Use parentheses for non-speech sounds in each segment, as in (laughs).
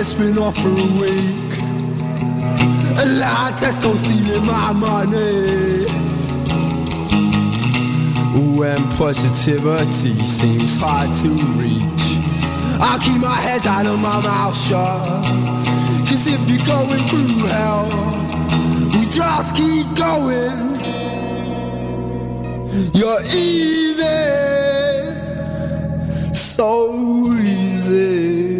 it's been off for a week. A lot of Tesco stealing my money. When positivity seems hard to reach, I'll keep my head down and my mouth shut. Cause if you're going through hell, we just keep going. You're easy, so easy.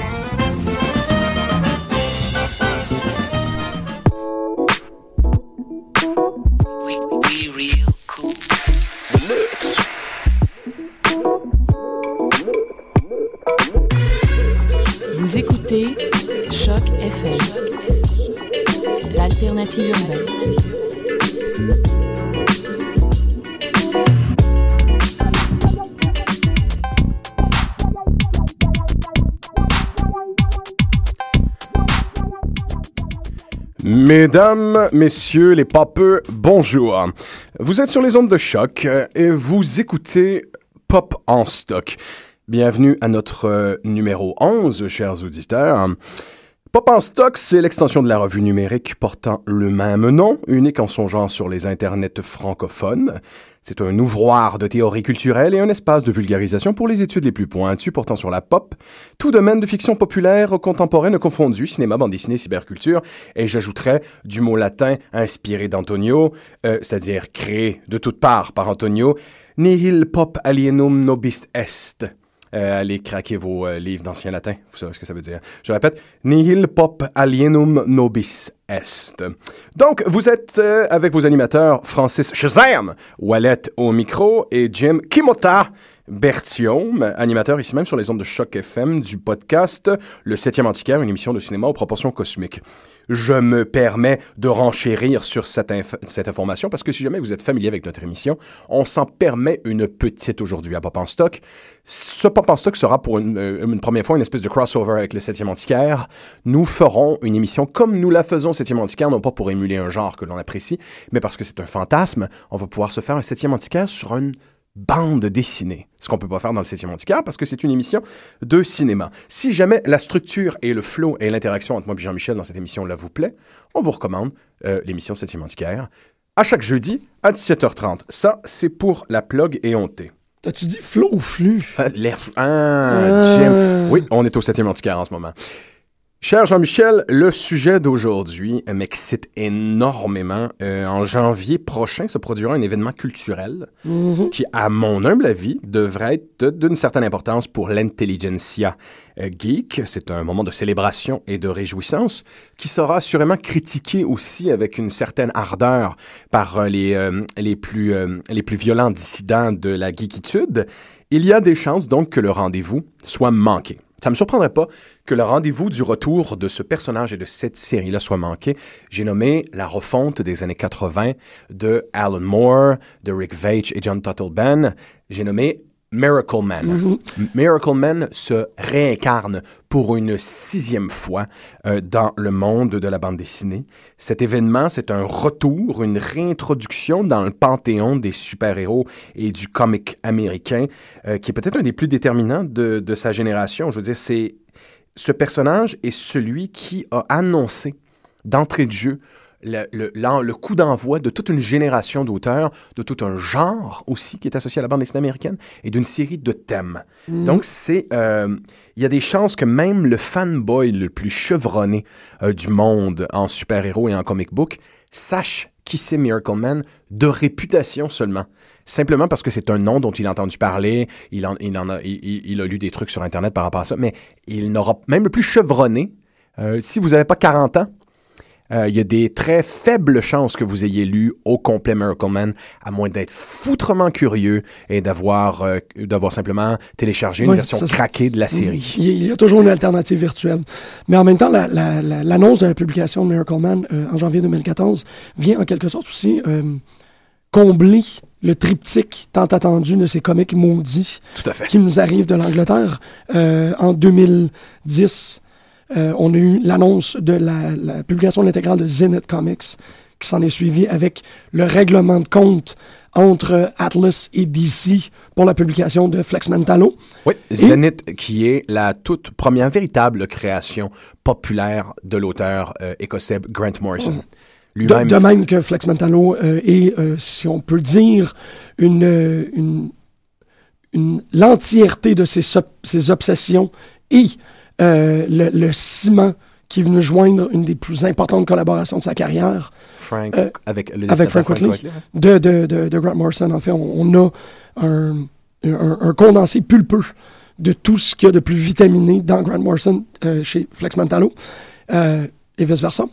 Mesdames, messieurs, les papeux, bonjour. Vous êtes sur les ondes de choc et vous écoutez Pop en stock. Bienvenue à notre euh, numéro 11, chers auditeurs. Pop en stock, c'est l'extension de la revue numérique portant le même nom, unique en son genre sur les internets francophones. C'est un ouvroir de théorie culturelle et un espace de vulgarisation pour les études les plus pointues portant sur la pop, tout domaine de fiction populaire contemporaine confondu, cinéma, bande dessinée, cyberculture, et j'ajouterais du mot latin inspiré d'Antonio, euh, c'est-à-dire créé de toutes parts par Antonio, nihil pop alienum nobis est. Euh, allez craquer vos euh, livres d'ancien latin. Vous savez ce que ça veut dire. Je répète, nihil pop alienum nobis est. Donc, vous êtes euh, avec vos animateurs Francis Shazam, Wallet au micro et Jim Kimota Bertium, animateur ici même sur les ondes de Choc FM du podcast Le Septième Antiquaire, une émission de cinéma aux proportions cosmiques. Je me permets de renchérir sur cette, inf- cette information parce que si jamais vous êtes familier avec notre émission, on s'en permet une petite aujourd'hui à Pop en Stock. Ce Pop en Stock sera pour une, euh, première fois une espèce de crossover avec le Septième Antiquaire. Nous ferons une émission comme nous la faisons au Septième Antiquaire, non pas pour émuler un genre que l'on apprécie, mais parce que c'est un fantasme. On va pouvoir se faire un Septième Antiquaire sur une bande dessinée. Ce qu'on peut pas faire dans le septième antiquaire parce que c'est une émission de cinéma. Si jamais la structure et le flow et l'interaction entre moi et Jean-Michel dans cette émission-là vous plaît, on vous recommande euh, l'émission septième antiquaire à chaque jeudi à 17h30. Ça, c'est pour la plug et honté. T'as-tu dit flot ou flux? Ah, l'air- Ah, Jim. Oui, on est au septième antiquaire en ce moment. Cher Jean-Michel, le sujet d'aujourd'hui m'excite énormément. Euh, en janvier prochain se produira un événement culturel qui, à mon humble avis, devrait être d'une certaine importance pour l'intelligentsia euh, geek. C'est un moment de célébration et de réjouissance qui sera assurément critiqué aussi avec une certaine ardeur par euh, les, euh, les, plus, euh, les plus violents dissidents de la geekitude. Il y a des chances donc que le rendez-vous soit manqué. Ça me surprendrait pas que le rendez-vous du retour de ce personnage et de cette série-là soit manqué. J'ai nommé la refonte des années 80 de Alan Moore, de Rick Veitch et John Tuttleben. J'ai nommé Miracle Man. Miracle Man se réincarne pour une sixième fois euh, dans le monde de la bande dessinée. Cet événement, c'est un retour, une réintroduction dans le panthéon des super-héros et du comic américain, euh, qui est peut-être un des plus déterminants de, de sa génération. Je veux dire, c'est ce personnage est celui qui a annoncé d'entrée de jeu le, le- le coup d'envoi de toute une génération d'auteurs, de tout un genre aussi qui est associé à la bande dessinée américaine et d'une série de thèmes. Donc, c'est. euh, Il y a des chances que même le fanboy le plus chevronné euh, du monde en super-héros et en comic book sache qui c'est Miracle Man de réputation seulement. Simplement parce que c'est un nom dont il a entendu parler, il, en, il, en a, il a lu des trucs sur Internet par rapport à ça, mais il n'aura même le plus chevronné, euh, si vous n'avez pas 40 ans, Euh, Il y a des très faibles chances que vous ayez lu au complet Miracle Man, à moins d'être foutrement curieux et d'avoir euh, d'avoir simplement téléchargé une Oui, version ça, craquée de la série. Il y a- toujours une alternative virtuelle. Mais en même temps, la- la- la- l'annonce de la publication de Miracle Man euh, en janvier 2014 vient en quelque sorte aussi combler le triptyque tant attendu de ces comics maudits Tout à fait. qui nous arrivent de l'Angleterre. En 2010, euh, on a eu l'annonce de la, la publication de l'intégrale de Zenith Comics qui s'en est suivi avec le règlement de compte entre Atlas et DC pour la publication de Flex Mentalo. Oui, Zenith, qui est la toute première véritable création populaire de l'auteur euh, écossais Grant Morrison. De, Lui-même. de même que Flex Mentalo euh, est, euh, si on peut dire, une, euh, une, une- l'entièreté de ses obsessions et euh, le, le ciment qui est venu joindre une des plus importantes collaborations de sa carrière Frank, Euh, avec le avec Frank hein. de, de, de, de Grant Morrison. En fait, on, on a un, un, un condensé pulpeux de tout ce qu'il y a de plus vitaminé dans Grant Morrison euh, chez Flex Mentalo euh, et vice-versa.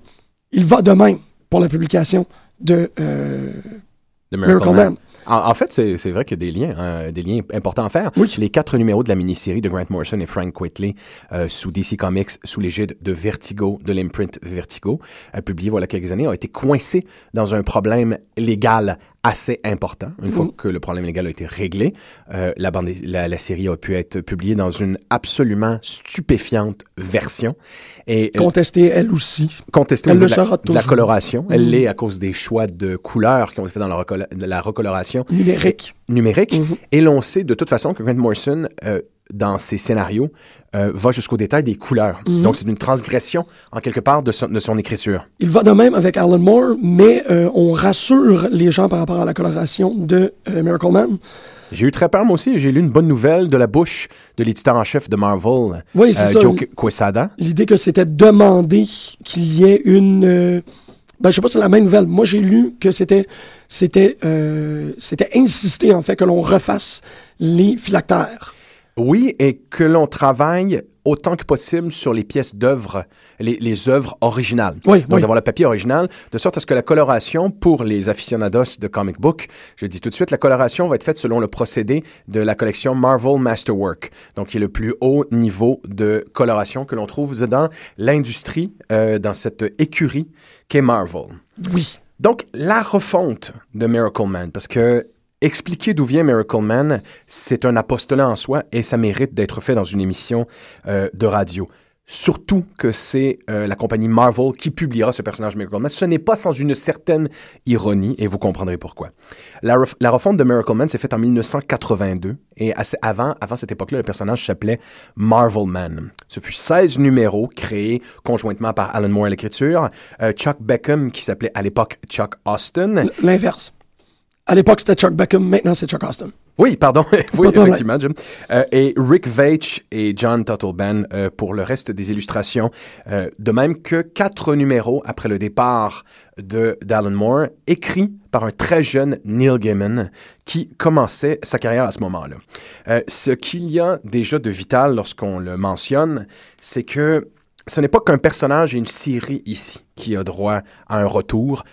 Il va de même pour la publication de de Miracle Man. En, en fait, c'est vrai qu'il y a des liens, hein, des liens importants à faire. Oui. Les quatre numéros de la mini-série de Grant Morrison et Frank Whiteley euh, sous DC Comics, sous l'égide de Vertigo, de l'imprint Vertigo, euh, publié voilà quelques années, ont été coincés dans un problème légal assez important. Une fois que le problème légal a été réglé, euh, la, bande, la, la série a pu être publiée dans une absolument stupéfiante version et euh, contestée, elle aussi. contestée Elle le de la, sera de la toujours. coloration. Elle l'est à cause des choix de couleurs qui ont été faits dans la, recola- la recoloration Numérique. numérique. Mhm. Et l'on sait de toute façon que Grant Morrison, euh, dans ses scénarios, euh, va jusqu'au détail des couleurs. Mhm. Donc, c'est une transgression, en quelque part, de son, de son écriture. Il va de même avec Alan Moore, mais euh, on rassure les gens par rapport à la coloration de euh, Miracle Man. J'ai eu très peur, moi aussi. J'ai lu une bonne nouvelle de la bouche de l'éditeur en chef de Marvel, Oui, euh, ça. Joe Quesada. L'idée que c'était demandé qu'il y ait une. ben, je sais pas si c'est la même nouvelle. Moi, j'ai lu que c'était c'était euh, c'était insisté en fait que l'on refasse les phylactères. Oui, et que l'on travaille autant que possible sur les pièces d'œuvre, les, les œuvres originales. Oui, Donc, oui. d'avoir le papier original, de sorte à ce que la coloration pour les aficionados de comic book, je dis tout de suite, la coloration va être faite selon le procédé de la collection Marvel Masterwork, donc qui est le plus haut niveau de coloration que l'on trouve dans l'industrie, euh, dans cette écurie qu'est Marvel. Oui. Donc, la refonte de Miracle Man, parce que expliquer d'où vient Miracle Man, c'est un apostolat en soi et ça mérite d'être fait dans une émission euh, de radio. Surtout que c'est euh, la compagnie Marvel qui publiera ce personnage Miracle Man. Ce n'est pas sans une certaine ironie et vous comprendrez pourquoi. La, ref- la refonte de Miracle Man s'est faite en 1982 et avant, avant cette époque-là, le personnage s'appelait Marvel Man. Ce fut 16 numéros créés conjointement par Alan Moore à l'écriture, euh, Chuck Beckham qui s'appelait à l'époque Chuck Austin. L'inverse. À l'époque, c'était Chuck Beckham. Maintenant, c'est Chuck Austin. Oui, pardon. (laughs) oui, effectivement, Jim. Euh, et Rick Veitch et John Tuttleben euh, pour le reste des illustrations. Euh, de même que quatre numéros après le départ de d'Alan Moore, écrits par un très jeune Neil Gaiman qui commençait sa carrière à ce moment-là. Euh, ce qu'il y a déjà de vital lorsqu'on le mentionne, c'est que ce n'est pas qu'un personnage et une série ici qui a droit à un retour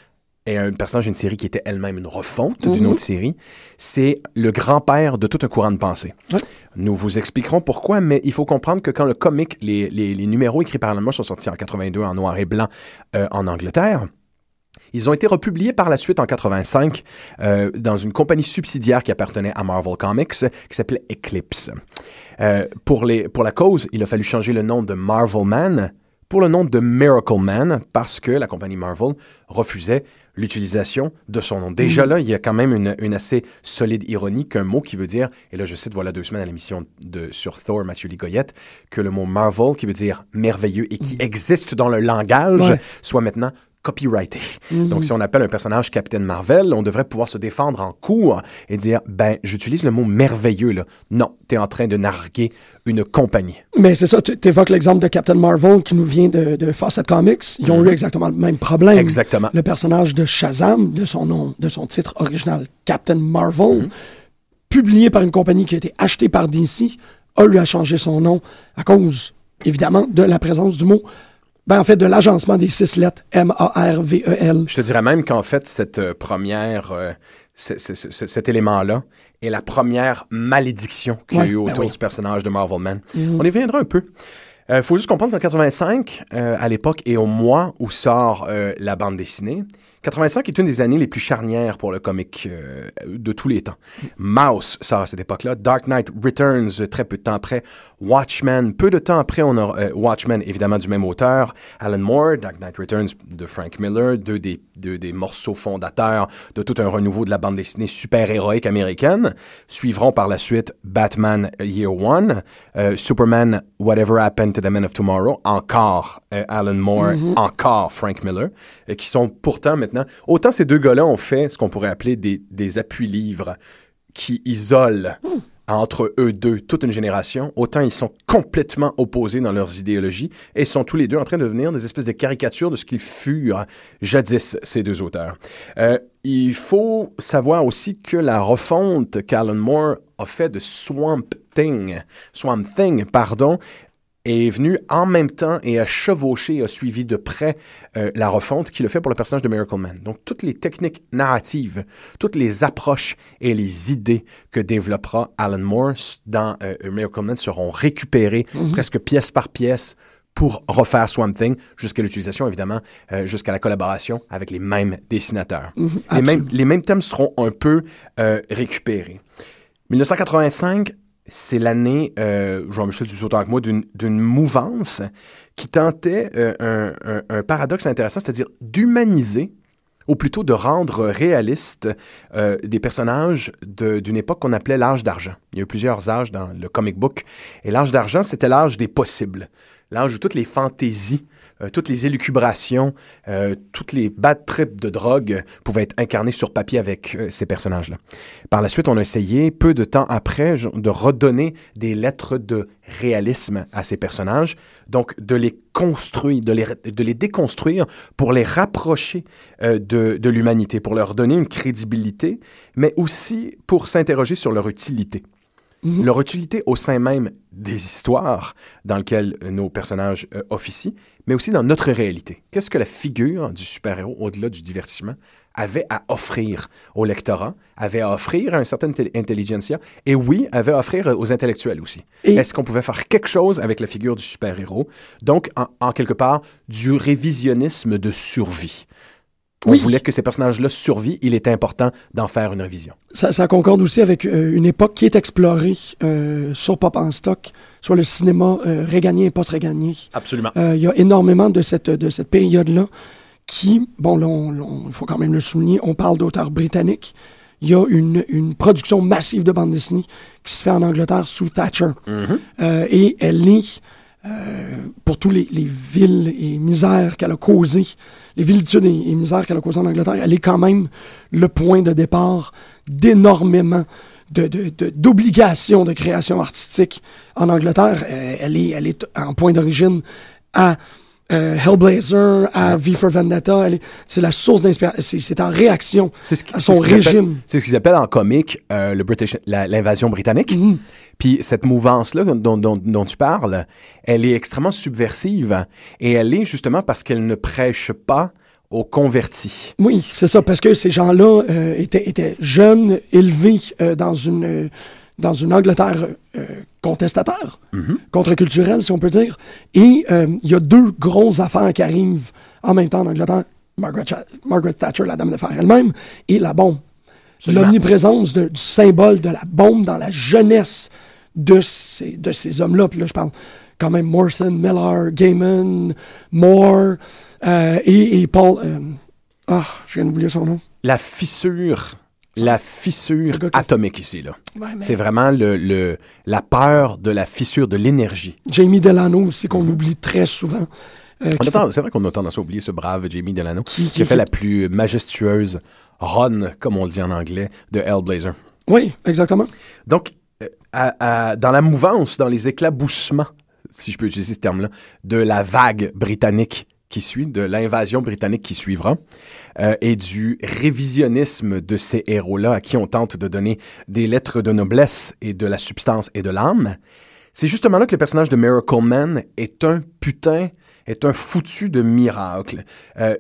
et un personnage d'une série qui était elle-même une refonte d'une Mhm. autre série, c'est le grand-père de tout un courant de pensée. Ouais. Nous vous expliquerons pourquoi, mais il faut comprendre que quand le comic, les, les- les numéros écrits par Alan Moore sont sortis en 82 en noir et blanc euh, en Angleterre, ils ont été republiés par la suite en 85 euh, dans une compagnie subsidiaire qui appartenait à Marvel Comics qui s'appelait Eclipse. Euh, pour, les, pour la cause, il a fallu changer le nom de Marvel Man pour le nom de Miracle Man parce que la compagnie Marvel refusait l'utilisation de son nom. Déjà là, il y a quand même une, une assez solide ironie qu'un mot qui veut dire, et là je cite voilà deux semaines à l'émission de sur Thor, Mathieu Ligoyette, que le mot Marvel qui veut dire merveilleux et qui existe dans le langage Ouais. soit maintenant copyrighté. Donc, si on appelle un personnage Captain Marvel, on devrait pouvoir se défendre en cours et dire, ben, j'utilise le mot merveilleux, là. Non, t'es en train de narguer une compagnie. Mais c'est ça, tu évoques l'exemple de Captain Marvel qui nous vient de, de Fawcett Comics. Ils ont eu exactement le même problème. Exactement. Le personnage de Shazam, de son nom, de son titre original, Captain Marvel, Mhm. publié par une compagnie qui a été achetée par DC, a eu à changer son nom à cause, évidemment, de la présence du mot Ben, en fait, de l'agencement des six lettres M-A-R-V-E-L. Je te dirais même qu'en fait, cette euh, première, euh, c- c- c- cet élément-là est la première malédiction qu'il y a Ouais, eu ben autour oui. Du personnage de Marvel Man. On y reviendra un peu. Il faut juste comprendre qu'en 85, euh, à l'époque et au mois où sort euh, la bande dessinée, 85 est une des années les plus charnières pour le comic euh, de tous les temps. Mouse sort à cette époque-là, Dark Knight Returns très peu de temps après, Watchmen, peu de temps après on a euh, Watchmen évidemment du même auteur, Alan Moore, Dark Knight Returns de Frank Miller, deux des, deux des morceaux fondateurs de tout un renouveau de la bande dessinée super-héroïque américaine, suivront par la suite Batman Year One, euh, Superman Whatever Happened to the Men of Tomorrow, encore Alan Moore, encore Frank Miller, euh, qui sont pourtant maintenant, autant ces deux gars-là ont fait ce qu'on pourrait appeler des, des appuis-livres qui isolent entre eux deux toute une génération, autant ils sont complètement opposés dans leurs idéologies et sont tous les deux en train de devenir des espèces de caricatures de ce qu'ils furent jadis, ces deux auteurs. Euh, il faut savoir aussi que la refonte qu'Alan Moore a fait de Swamp Thing, Swamp Thing, pardon, est venu en même temps et a chevauché, a suivi de près euh, la refonte qu'il a fait pour le personnage de Miracle Man. Donc, toutes les techniques narratives, toutes les approches et les idées que développera Alan Moore dans euh, Miracle Man seront récupérées presque pièce par pièce pour refaire Swamp Thing, jusqu'à l'utilisation, évidemment, euh, jusqu'à la collaboration avec les mêmes dessinateurs. les, mêmes, les mêmes thèmes seront un peu euh, récupérés. 1985, c'est l'année, euh, Jean-Michel, tu autant que moi, d'une mouvance qui tentait euh, un, un- paradoxe intéressant, c'est-à-dire d'humaniser, ou plutôt de rendre réaliste euh, des personnages d'une époque qu'on appelait l'âge d'argent. Il y a eu plusieurs âges dans le comic book, et l'âge d'argent, c'était l'âge des possibles, l'âge où toutes les fantaisies, euh, toutes les élucubrations, euh, toutes les bad trips de drogue pouvaient être incarnées sur papier avec euh, ces personnages-là. Par la suite, on a essayé, peu de temps après, de redonner des lettres de réalisme à ces personnages, donc de les construire, de les, de les déconstruire pour les rapprocher de, de l'humanité, pour leur donner une crédibilité, mais aussi pour s'interroger sur leur utilité. Leur utilité au sein même des histoires dans lesquelles euh, nos personnages euh, officient, mais aussi dans notre réalité. Qu'est-ce que la figure du super-héros, au-delà du divertissement, avait à offrir au lectorat, avait à offrir à une certaine intelli- intelligentsia, et oui, avait à offrir aux intellectuels aussi? Et- Est-ce qu'on pouvait faire quelque chose avec la figure du super-héros? Donc, en, en quelque part, du révisionnisme de survie. On voulait que ces personnages-là survivent, il est important d'en faire une révision. Ça, ça concorde aussi avec euh, une époque qui est explorée euh, sur Pop en stock, sur le cinéma euh, réganien et post-réganien. Absolument. Euh, Il y a énormément de cette, de cette période-là qui, bon, là, il faut quand même le souligner, on parle d'auteurs britanniques. Il y a une, une production massive de bande dessinée qui se fait en Angleterre sous Thatcher. Euh, et elle est, euh, pour tous les, les villes et misères qu'elle a causées, les vilitudes et, et misères qu'elle a causées en Angleterre, elle est quand même le point de départ d'énormément de, de, de- d'obligations de création artistique en Angleterre. Euh, elle, est, elle est en point d'origine à euh, Hellblazer, à V for Vendetta. C'est la source d'inspiration. C'est, en réaction C'est ce qui- à son ce régime. C'est ce qu'ils appellent en comique euh, le British, la- l'invasion britannique. Mhm. Puis cette mouvance-là dont, dont- dont tu parles, elle est extrêmement subversive et elle est justement parce qu'elle ne prêche pas aux convertis. Oui, c'est ça, parce que ces gens-là euh, étaient, étaient jeunes, élevés euh, dans, une, euh, dans une Angleterre euh, contestataire, contre-culturelle, si on peut dire. Et euh, il y a deux grosses affaires qui arrivent en même temps en Angleterre. Margaret, Thatcher, la dame de fer elle-même, et la bombe. L'omniprésence du symbole de la bombe dans la jeunesse de ces, de ces hommes-là. Puis là, je parle quand même Morrison, Miller, Gaiman, Moore euh, et, et Paul. euh, ah, je viens d'oublier son nom. La fissure, la fissure atomique ici, là. Ouais, mais- C'est vraiment le, le- la peur de la fissure de l'énergie. Jamie Delano aussi, qu'on oublie très souvent. euh, C'est vrai qu'on a tendance à oublier ce brave Jamie Delano qui, qui- a fait qui- la plus majestueuse run, comme on le dit en anglais, de Hellblazer. Oui, exactement. Donc, euh, à- à- dans la mouvance, dans les éclaboussements, si je peux utiliser ce terme-là, de la vague britannique qui suit, de l'invasion britannique qui suivra, euh, et du révisionnisme de ces héros-là à qui on tente de donner des lettres de noblesse et de la substance et de l'âme, C'est justement là que le personnage de Miracle Man est un putain, est un foutu de miracle. Euh,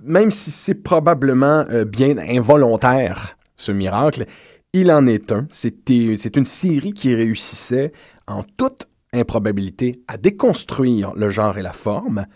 même si c'est probablement euh, bien involontaire, ce miracle, il en est un. C'est une série qui réussissait en toute improbabilité à déconstruire le genre et la forme,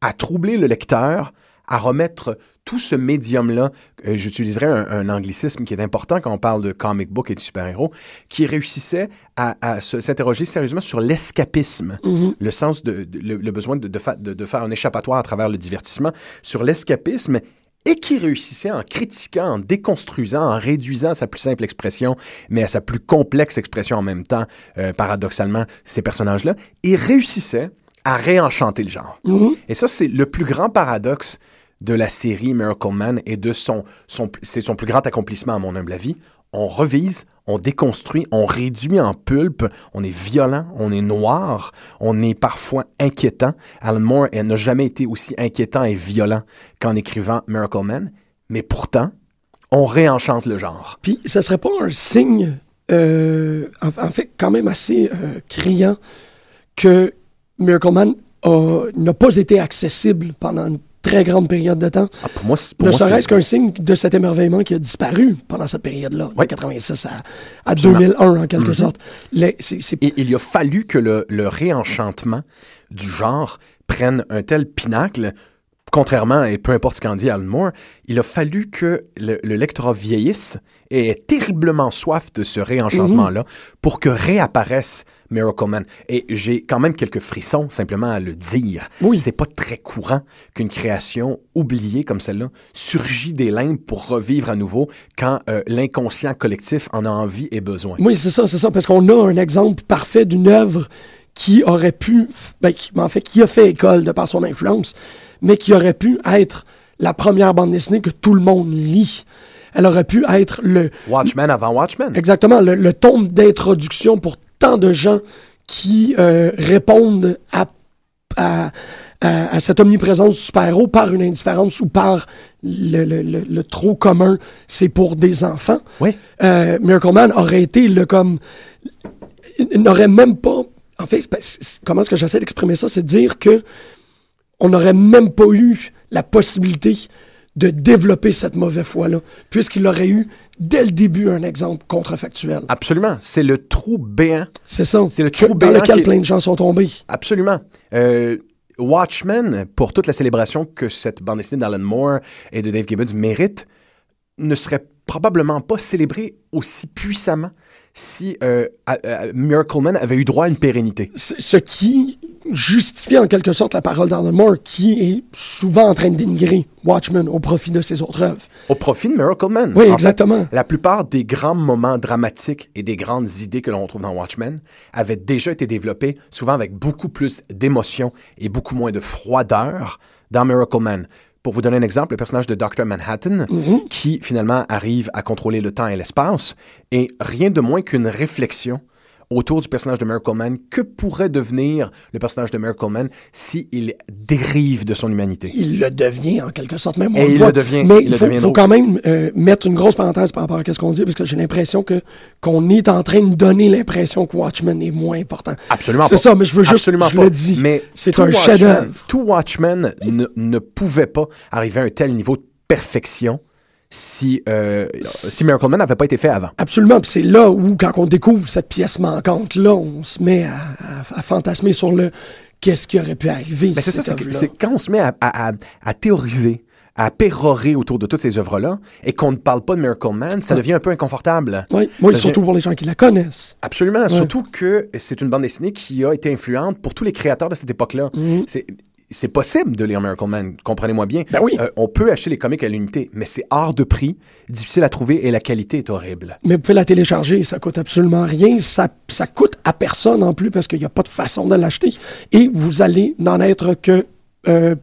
à troubler le lecteur, à remettre tout ce médium-là, euh, j'utiliserai un, un anglicisme qui est important quand on parle de comic book et de super-héros, qui réussissait à, s'interroger sérieusement sur l'escapisme, le sens de, de- le, le besoin de, de, fa- de- de faire un échappatoire à travers le divertissement, sur l'escapisme et qui réussissait en critiquant, en déconstruisant, en réduisant à sa plus simple expression, mais à sa plus complexe expression en même temps, euh, paradoxalement, ces personnages-là, et réussissait à réenchanter le genre. Et ça, c'est le plus grand paradoxe de la série Miracle Man et de son, son c'est son plus grand accomplissement à mon humble avis. On revise, on déconstruit, on réduit en pulpe, on est violent, on est noir, on est parfois inquiétant. Alan Moore n'a jamais été aussi inquiétant et violent qu'en écrivant Miracle Man, mais pourtant, on réenchante le genre. Puis, ça serait pas un signe, euh, en, en fait, quand même assez euh, criant que Miracle Man n'a pas été accessible pendant une très grande période de temps. Ah, pour moi, pour Ne serait-ce qu'un signe de cet émerveillement qui a disparu pendant cette période-là, Ouais. de 86 à, à Absolument. 2001 en quelque Mhm. sorte. Les- Et il a fallu que le, le réenchantement du genre prenne un tel pinacle, contrairement, et peu importe ce qu'en dit Alan Moore, il a fallu que le, le lectorat vieillisse et ait terriblement soif de ce réenchantement-là pour que réapparaisse Miracle Man. Et j'ai quand même quelques frissons simplement à le dire. Oui. C'est pas très courant qu'une création oubliée comme celle-là surgit des limbes pour revivre à nouveau quand euh, l'inconscient collectif en a envie et besoin. Oui, c'est ça, c'est ça, parce qu'on a un exemple parfait d'une œuvre qui aurait pu, ben, qui, en fait, qui a fait école de par son influence, mais qui aurait pu être la première bande dessinée que tout le monde lit. Elle aurait pu être le, Watchmen avant Watchmen. exactement, le, le tome d'introduction pour tant de gens qui euh, répondent à, à, à- à cette omniprésence du super-héros par une indifférence ou par le, le- le- le trop commun, c'est pour des enfants. Oui. Euh, Miracle Man aurait été le comme. il n'aurait même pas. En fait, comment est-ce que j'essaie d'exprimer ça? C'est de dire que on n'aurait même pas eu la possibilité de développer cette mauvaise foi-là, puisqu'il aurait eu dès le début un exemple contrefactuel. Absolument. C'est le trou béant. C'est ça. C'est le Que- trou dans béant lequel qui- plein de gens sont tombés. Absolument. Euh, Watchmen, pour toute la célébration que cette bande dessinée d'Alan Moore et de Dave Gibbons mérite, ne serait probablement pas célébré aussi puissamment si euh, à- à- Miracle Man avait eu droit à une pérennité. Ce qui justifie en quelque sorte la parole d'Alan Moore, qui est souvent en train de dénigrer Watchmen au profit de ses autres œuvres. Au profit de Miracle Man. Oui, En fait, exactement. la plupart des grands moments dramatiques et des grandes idées que l'on retrouve dans Watchmen avaient déjà été développés, souvent avec beaucoup plus d'émotion et beaucoup moins de froideur dans Miracle Man. Pour vous donner un exemple, le personnage de Dr. Manhattan, qui finalement arrive à contrôler le temps et l'espace, est rien de moins qu'une réflexion autour du personnage de Miracle Man. Que pourrait devenir le personnage de Miracle Man s'il dérive de son humanité? il le devient en quelque sorte même. Et il voit. le devient, Mais il il le faut, deviendra faut quand même euh, mettre une grosse parenthèse par rapport à ce qu'on dit, parce que j'ai l'impression que qu'on est en train de donner l'impression que Watchmen est moins important. Absolument C'est ça, mais je veux juste, Absolument je pas. le dis, Mais c'est un chef-d'œuvre. Tout Watchmen ne, ne pouvait pas arriver à un tel niveau de perfection si, euh, si Miracle Man n'avait pas été fait avant. Absolument, puis c'est là où, quand on découvre cette pièce manquante, là, on se met à, à- à fantasmer sur le qu'est-ce qui aurait pu arriver. Mais c'est ça, c'est quand on se met à, à- à- à théoriser, à pérorer autour de toutes ces œuvres-là, et qu'on ne parle pas de Miracle Man, ça devient un peu inconfortable. Oui, surtout pour les gens qui la connaissent. Absolument. Surtout que c'est une bande dessinée qui a été influente pour tous les créateurs de cette époque-là. C'est- C'est possible de lire Miracle Man, comprenez-moi bien. Ben oui. Euh, on peut acheter les comics à l'unité, mais c'est hors de prix, difficile à trouver et la qualité est horrible. Mais vous pouvez la télécharger, ça coûte absolument rien. Ça, ça coûte à personne en plus parce qu'il n'y a pas de façon de l'acheter. Et vous allez n'en être que euh,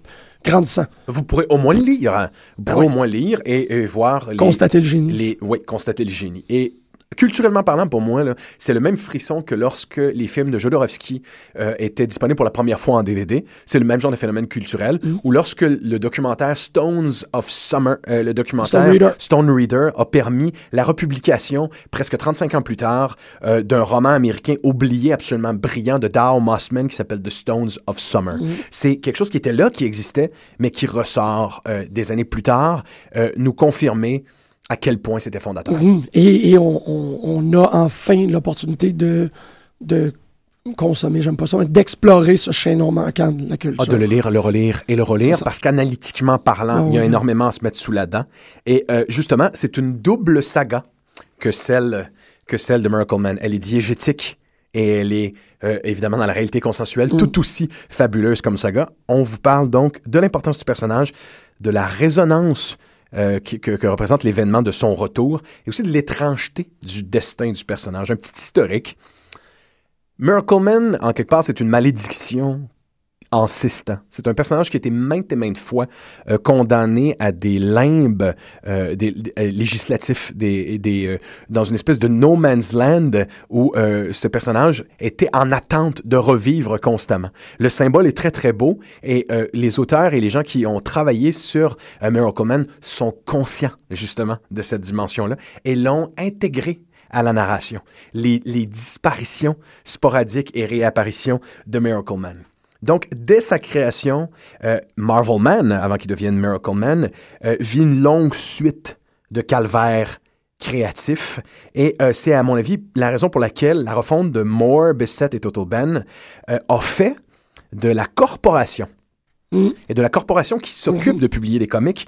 grandissant. Vous pourrez au moins lire. hein. Vous Ben pourrez oui. au moins lire et, et voir les, Constater le génie. les- oui, constater le génie. Et culturellement parlant, pour moi, c'est le même frisson que lorsque les films de Jodorowsky euh, étaient disponibles pour la première fois en DVD. C'est le même genre de phénomène culturel. Ou lorsque le documentaire Stones of Summer, euh, le documentaire Stone Reader. Stone Reader a permis la republication, presque 35 ans plus tard, euh, d'un roman américain oublié, absolument brillant, de Dow Mossman qui s'appelle The Stones of Summer. C'est quelque chose qui était là, qui existait, mais qui ressort des années plus tard, nous confirmer à quel point c'était fondateur. Et, et on, on- on a enfin l'opportunité de, de consommer, j'aime pas ça, mais d'explorer ce chaînon manquant de la culture. Ah, de le lire, le relire et le relire, parce qu'analytiquement parlant, Ah il y a oui. énormément à se mettre sous la dent. Et euh, justement, c'est une double saga que celle, que celle de Miracle Man. Elle est diégétique et elle est euh, évidemment dans la réalité consensuelle, Mm. tout aussi fabuleuse comme saga. On vous parle donc de l'importance du personnage, de la résonance euh, que, représente l'événement de son retour, et aussi de l'étrangeté du destin du personnage. Un petit historique. Miracle en quelque part, c'est une malédiction temps. C'est un personnage qui a été maintes et maintes fois euh, condamné à des limbes euh, des, des- euh, législatifs des, des, euh, dans une espèce de no man's land où euh, ce personnage était en attente de revivre constamment. Le symbole est très très beau et euh, les auteurs et les gens qui ont travaillé sur Miracle Man sont conscients justement de cette dimension-là et l'ont intégré à la narration. Les, les disparitions sporadiques et réapparitions de Miracle Man. Donc, dès sa création, euh, Marvel Man, avant qu'il devienne Miracle Man, euh, vit une longue suite de calvaires créatifs. Et euh, c'est, à mon avis, la raison pour laquelle la refonte de Moore, Bissett et Total Ben a fait de la corporation, Mm. et de la corporation qui s'occupe de publier des comics,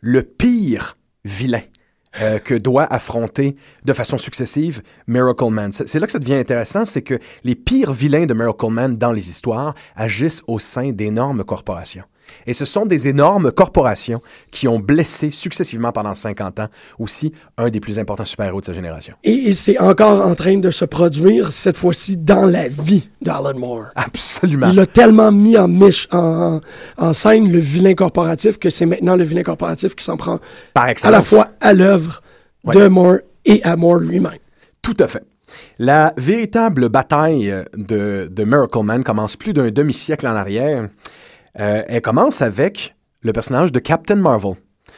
le pire vilain. Euh, que doit affronter de façon successive Miracle Man. C'est là que ça devient intéressant, c'est que les pires vilains de Miracle Man dans les histoires agissent au sein d'énormes corporations. Et ce sont des énormes corporations qui ont blessé successivement pendant 50 ans aussi un des plus importants super-héros de sa génération. Et, et c'est encore en train de se produire, cette fois-ci, dans la vie d'Alan Moore. Absolument. Il a tellement mis en, mich- en, en scène le vilain corporatif que c'est maintenant le vilain corporatif qui s'en prend Par à la fois à l'œuvre Ouais. de Moore et à Moore lui-même. Tout à fait. La véritable bataille de, de Miracle Man commence plus d'un demi-siècle en arrière. Euh, elle commence avec le personnage de Captain Marvel.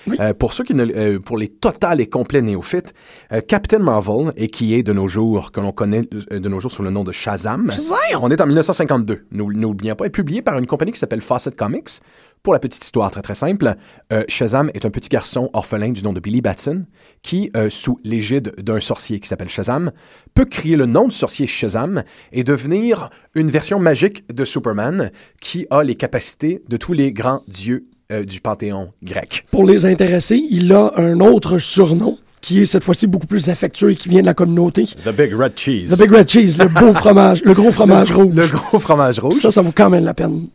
Oui. Euh, pour ceux qui ne, euh, pour les total et complets néophytes, euh, Captain Marvel, et qui est de nos jours, que l'on connaît de nos jours sous le nom de Shazam. On est en 1952, nous n'oublions pas, est publié par une compagnie qui s'appelle Fawcett Comics. Pour la petite histoire très très simple, euh, Shazam est un petit garçon orphelin du nom de Billy Batson qui, euh, sous l'égide d'un sorcier qui s'appelle Shazam, peut crier le nom du sorcier Shazam et devenir une version magique de Superman qui a les capacités de tous les grands dieux euh, du panthéon grec. Pour les intéressés, il a un autre surnom qui est cette fois-ci beaucoup plus affectueux et qui vient de la communauté. The Big Red Cheese. Le Big Red Cheese, le beau (laughs) fromage, le gros fromage rouge. Le gros fromage rouge. Ça, ça vaut quand même la peine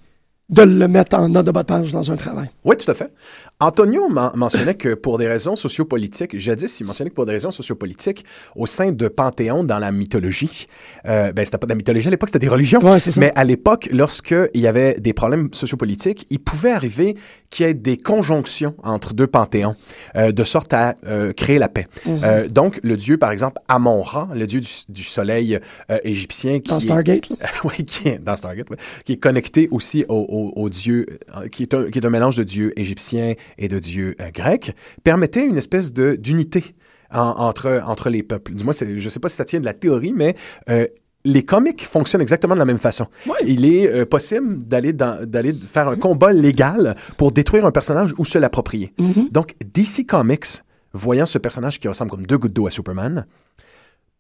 de le mettre en note de bas de page dans un travail. Oui, tout à fait. Antonio men- mentionnait que pour des raisons sociopolitiques, jadis, il mentionnait que pour des raisons sociopolitiques, au sein de Panthéon dans la mythologie, euh, ben, c'était pas de la mythologie à l'époque, c'était des religions. Ouais, ça. Mais à l'époque, lorsqu'il y avait des problèmes sociopolitiques, il pouvait arriver qu'il y ait des conjonctions entre deux panthéons, euh, de sorte à euh, créer la paix. Mhm. Euh, donc, le dieu, par exemple, Amon-Ra, le dieu du, du soleil égyptien, qui Dans est- Stargate, là. (laughs) oui, qui est dans Stargate, ouais, qui est connecté aussi au, au- au dieu, euh, qui est, un, qui est un mélange de dieux égyptiens et de dieux euh, grecs, permettait une espèce de d'unité en- entre, entre les peuples. Du moins, je ne sais pas si ça tient de la théorie, mais euh, les comics fonctionnent exactement de la même façon. Ouais. Il est euh, possible d'aller d'aller faire un combat légal pour détruire un personnage ou se l'approprier. Mhm. Donc, DC Comics, voyant ce personnage qui ressemble comme deux gouttes d'eau à Superman,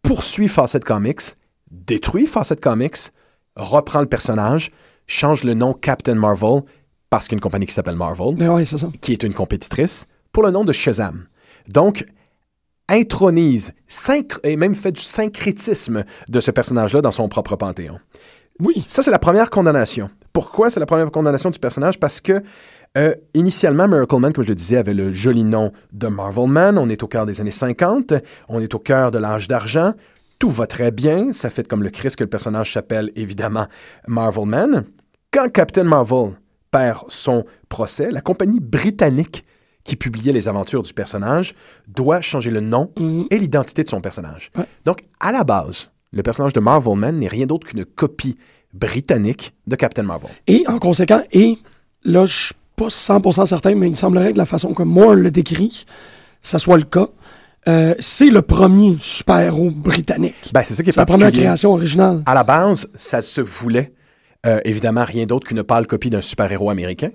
poursuit Fawcett Comics, détruit Fawcett Comics, reprend le personnage, change le nom Captain Marvel, parce qu'il y a une compagnie qui s'appelle Marvel, Ben ça. qui est une compétitrice, pour le nom de Shazam. Donc, intronise et même fait du syncrétisme de ce personnage-là dans son propre panthéon. Oui. Ça, c'est la première condamnation. Pourquoi c'est la première condamnation du personnage? Parce que, euh, initialement, Miracle Man, comme je le disais, avait le joli nom de Marvel Man. On est au cœur des années 50. On est au cœur de l'âge d'argent. Tout va très bien. Ça fait comme le Christ que le personnage s'appelle, évidemment, Marvel Man. Quand Captain Marvel perd son procès, la compagnie britannique qui publiait les aventures du personnage doit changer le nom Mhm. et l'identité de son personnage. Ouais. Donc, à la base, le personnage de Marvel Man n'est rien d'autre qu'une copie britannique de Captain Marvel. Et en conséquent, et là, je suis pas 100% certain, mais il semblerait que de la façon que Moore le décrit, ça soit le cas. Euh, c'est le premier super-héros britannique. Ben, c'est ça qui est C'est la première création originale. À la base, ça se voulait euh, évidemment rien d'autre qu'une pâle copie d'un super-héros américain,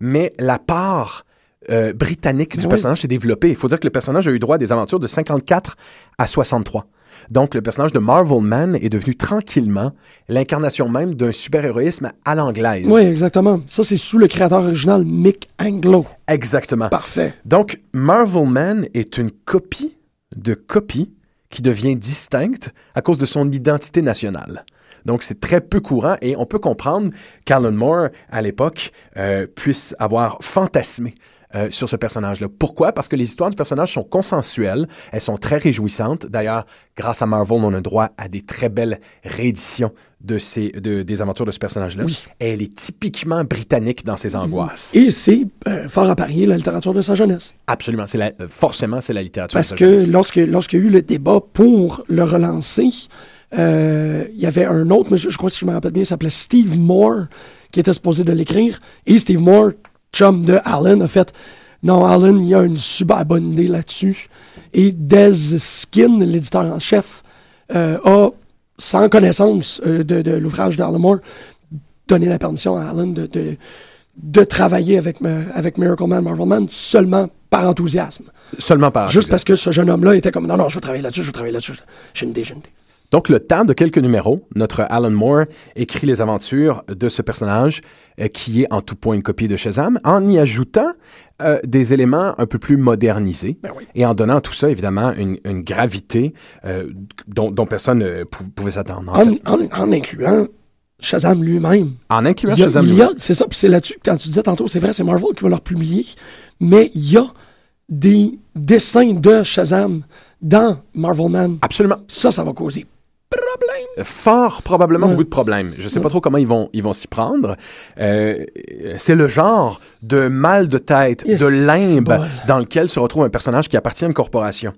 mais la part euh, britannique du oui. personnage s'est développée. Il faut dire que le personnage a eu droit à des aventures de 54 à 63. Donc, le personnage de Marvel Man est devenu tranquillement l'incarnation même d'un super-héroïsme à l'anglaise. Oui, exactement. Ça, c'est sous le créateur original, Mick Anglo. Exactement. Parfait. Donc, Marvel Man est une copie de copie qui devient distincte à cause de son identité nationale. Donc, c'est très peu courant et on peut comprendre qu'Alan Moore, à l'époque, euh, puisse avoir fantasmé euh, sur ce personnage-là. Pourquoi? Parce que les histoires du personnage sont consensuelles, elles sont très réjouissantes. D'ailleurs, grâce à Marvel, on a droit à des très belles rééditions de ces, de- des aventures de ce personnage-là. Oui. Elle est typiquement britannique dans ses angoisses. Et c'est euh, fort à parier la littérature de sa jeunesse. Absolument. C'est la- forcément, c'est la littérature. Parce de sa que jeunesse. lorsque lorsqu'il y a eu le débat pour le relancer, euh, il y avait un autre monsieur, je crois si je me rappelle bien, il s'appelait Steve Moore, qui était supposé de l'écrire. Et Steve Moore, chum de Alan, a fait Non, Alan, il y a une super bonne idée là-dessus. Et Des Skin, l'éditeur en chef, euh, a, sans connaissance euh, de, de l'ouvrage d'Alan Moore, donné la permission à Alan de, de, de travailler avec, avec Miracle Man, Marvel Man, seulement par enthousiasme. Seulement par Juste parce que ce jeune homme-là était comme non, non, je veux travailler là-dessus, je veux travailler là-dessus. J'ai une idée, j'ai une idée. Donc, le temps de quelques numéros, notre Alan Moore écrit les aventures de ce personnage euh, qui est en tout point une copie de Shazam, en y ajoutant euh, des éléments un peu plus modernisés Ben oui. et en donnant à tout ça, évidemment, une, une gravité euh, dont, dont personne ne pou- pouvait s'attendre. En, En, fait. en- en incluant Shazam lui-même. En incluant Il y a- Shazam lui-même. C'est ça, puis c'est là-dessus, que quand tu disais tantôt, c'est vrai, c'est Marvel qui va leur publier, mais il y a des dessins de Shazam dans Marvel Man. Absolument. Ça, ça va causer problème. fort probablement Ouais. beaucoup de problèmes. Je sais pas trop comment ils vont ils vont s'y prendre. Euh, c'est le genre de mal de tête, Yes, de limbe dans lequel se retrouve un personnage qui appartient à une corporation.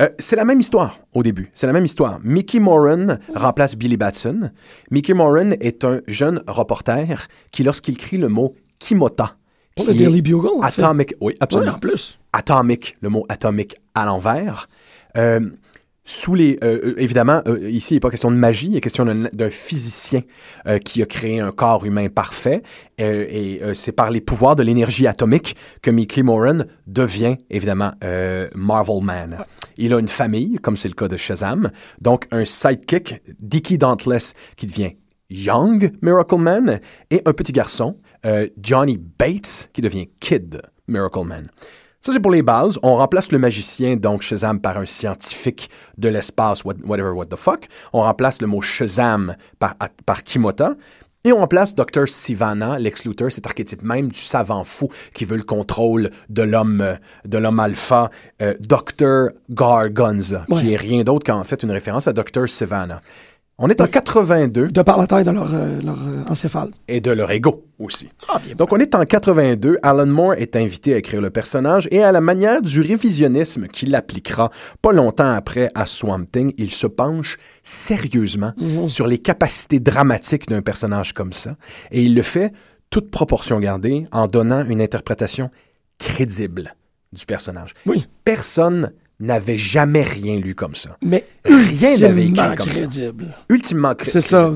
Euh, c'est la même histoire au début. C'est la même histoire. Mickey Moran remplace Billy Batson. Mickey Moran est un jeune reporter qui, lorsqu'il crie le mot Kimota, Pour qui le Daily Bugle, fait. atomic, oui, Ouais, absolument en plus. atomique, le mot atomique à l'envers. Euh, sous les, euh, euh, évidemment, euh, ici, il n'est pas question de magie, il est question d'un physicien euh, qui a créé un corps humain parfait. euh, et euh, c'est par les pouvoirs de l'énergie atomique que Mickey Moran devient, évidemment, euh, Marvel Man. Il a une famille, comme c'est le cas de Shazam. Donc, un sidekick, Dickie Dauntless, qui devient Young Miracle Man. Et un petit garçon, euh, Johnny Bates, qui devient Kid Miracle Man. Ça, c'est pour les bases. On remplace le magicien, donc Shazam, par un scientifique de l'espace, what- whatever, what the fuck. On remplace le mot Shazam par, par Kimota. Et on remplace Dr. Sivana, Lex Luthor, cet archétype même du savant fou qui veut le contrôle de l'homme euh, de l'homme alpha, euh, Dr. Gargonza, qui est rien d'autre qu'en fait une référence à Dr. Sivana. On est en 82 De par la taille de leur, euh, leur euh, encéphale. et de leur ego aussi. Ah, bien. Donc on est en 82, Alan Moore est invité à écrire le personnage et à la manière du révisionnisme qu'il appliquera pas longtemps après à Swamp Thing, il se penche sérieusement sur les capacités dramatiques d'un personnage comme ça et il le fait toute proportion gardée en donnant une interprétation crédible du personnage. Oui. Personne n'avait jamais rien lu comme ça. Mais Rien n'avait écrit comme ça. crédible. Ultimement cré- C'est ça.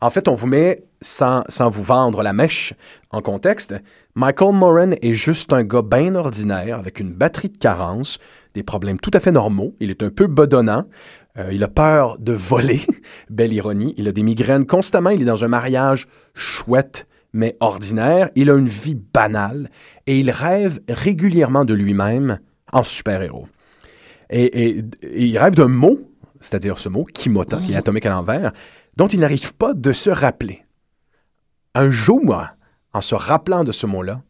en fait, on vous met, sans, sans vous vendre la mèche en contexte, Michael Moran est juste un gars bien ordinaire, avec une batterie de carence, des problèmes tout à fait normaux. Il est un peu bedonnant. Euh, il a peur de voler. (laughs) Belle ironie. Il a des migraines constamment. Il est dans un mariage chouette, mais ordinaire. Il a une vie banale. Et il rêve régulièrement de lui-même en super-héros. Et, et- et il rêve d'un mot, c'est-à-dire ce mot, Kimota, qui est atomique à l'envers, dont il n'arrive pas de se rappeler. Un jour, en se rappelant de ce mot-là,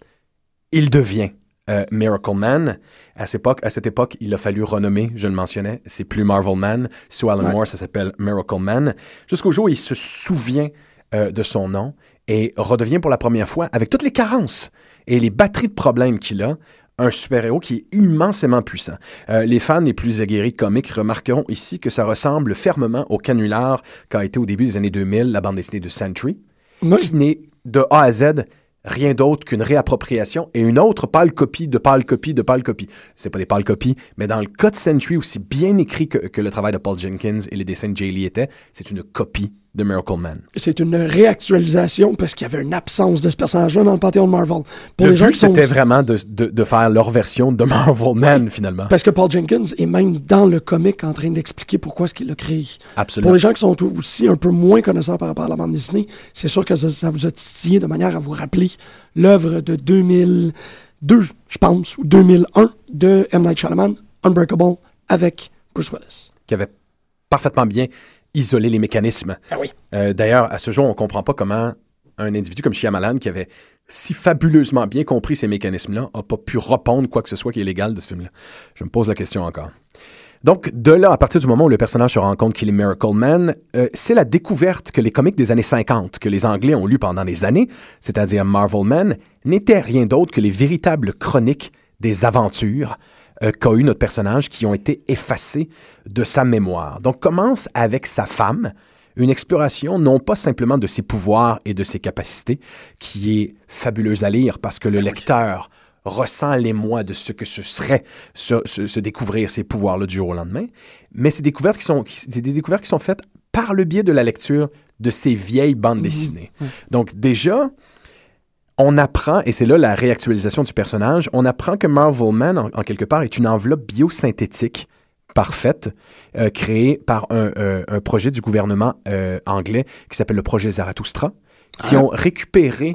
il devient euh, Miracle Man. À cette, époque, à cette époque, il a fallu renommer, je le mentionnais, c'est plus Marvel Man. Sous Alan Ouais. Moore, ça s'appelle Miracle Man. Jusqu'au jour où il se souvient euh, de son nom et redevient pour la première fois, avec toutes les carences et les batteries de problèmes qu'il a, un super-héros qui est immensément puissant. Euh, les fans les plus aguerris de comics remarqueront ici que ça ressemble fermement au canular qu'a été au début des années 2000 la bande dessinée de Sentry, Oui. qui n'est de A à Z rien d'autre qu'une réappropriation et une autre pâle copie de pâle copie de pâle copie. C'est pas des pâles copies, mais dans le cas de Sentry, aussi bien écrit que, que le travail de Paul Jenkins et les dessins de Jay Lee étaient, c'est une copie de Miracle Man. C'est une réactualisation parce qu'il y avait une absence de ce personnage-là dans le panthéon de Marvel. Pour le les gens but, sont c'était vraiment de, de, de faire leur version de Marvel Man, finalement. Parce que Paul Jenkins est même dans le comic en train d'expliquer pourquoi est-ce qu'il l'a créé. Absolument. Pour les gens qui sont aussi un peu moins connaisseurs par rapport à la bande dessinée, c'est sûr que ça, ça vous a titillé de manière à vous rappeler l'œuvre de 2002, je pense, ou 2001 de M. Night Shyamalan, Unbreakable, avec Bruce Willis. qui avait parfaitement bien isolé les mécanismes. Ah oui. Euh, D'ailleurs, à ce jour, on ne comprend pas comment un individu comme Shyamalan, qui avait si fabuleusement bien compris ces mécanismes-là, n'a pas pu répondre quoi que ce soit qui est légal de ce film-là. Je me pose la question encore. Donc, de là, à partir du moment où le personnage se rend compte qu'il est Miracle Man, euh, c'est la découverte que les comics des années 50, que les Anglais ont lu pendant des années, c'est-à-dire Marvel Man, n'étaient rien d'autre que les véritables chroniques des aventures qu'a eu notre personnage qui ont été effacées de sa mémoire. Donc, commence avec sa femme, une exploration non pas simplement de ses pouvoirs et de ses capacités, qui est fabuleuse à lire parce que le lecteur ressent l'émoi de ce que ce serait se, se- se découvrir ces pouvoirs-là du jour au lendemain, mais c'est découvertes qui sont, des découvertes qui sont faites par le biais de la lecture de ces vieilles bandes dessinées. Donc déjà, on apprend, et c'est là la réactualisation du personnage, on apprend que Marvel Man, en, quelque part, est une enveloppe biosynthétique parfaite, euh, créée par un, euh, un projet du gouvernement euh, anglais qui s'appelle le projet Zarathustra, qui ont récupéré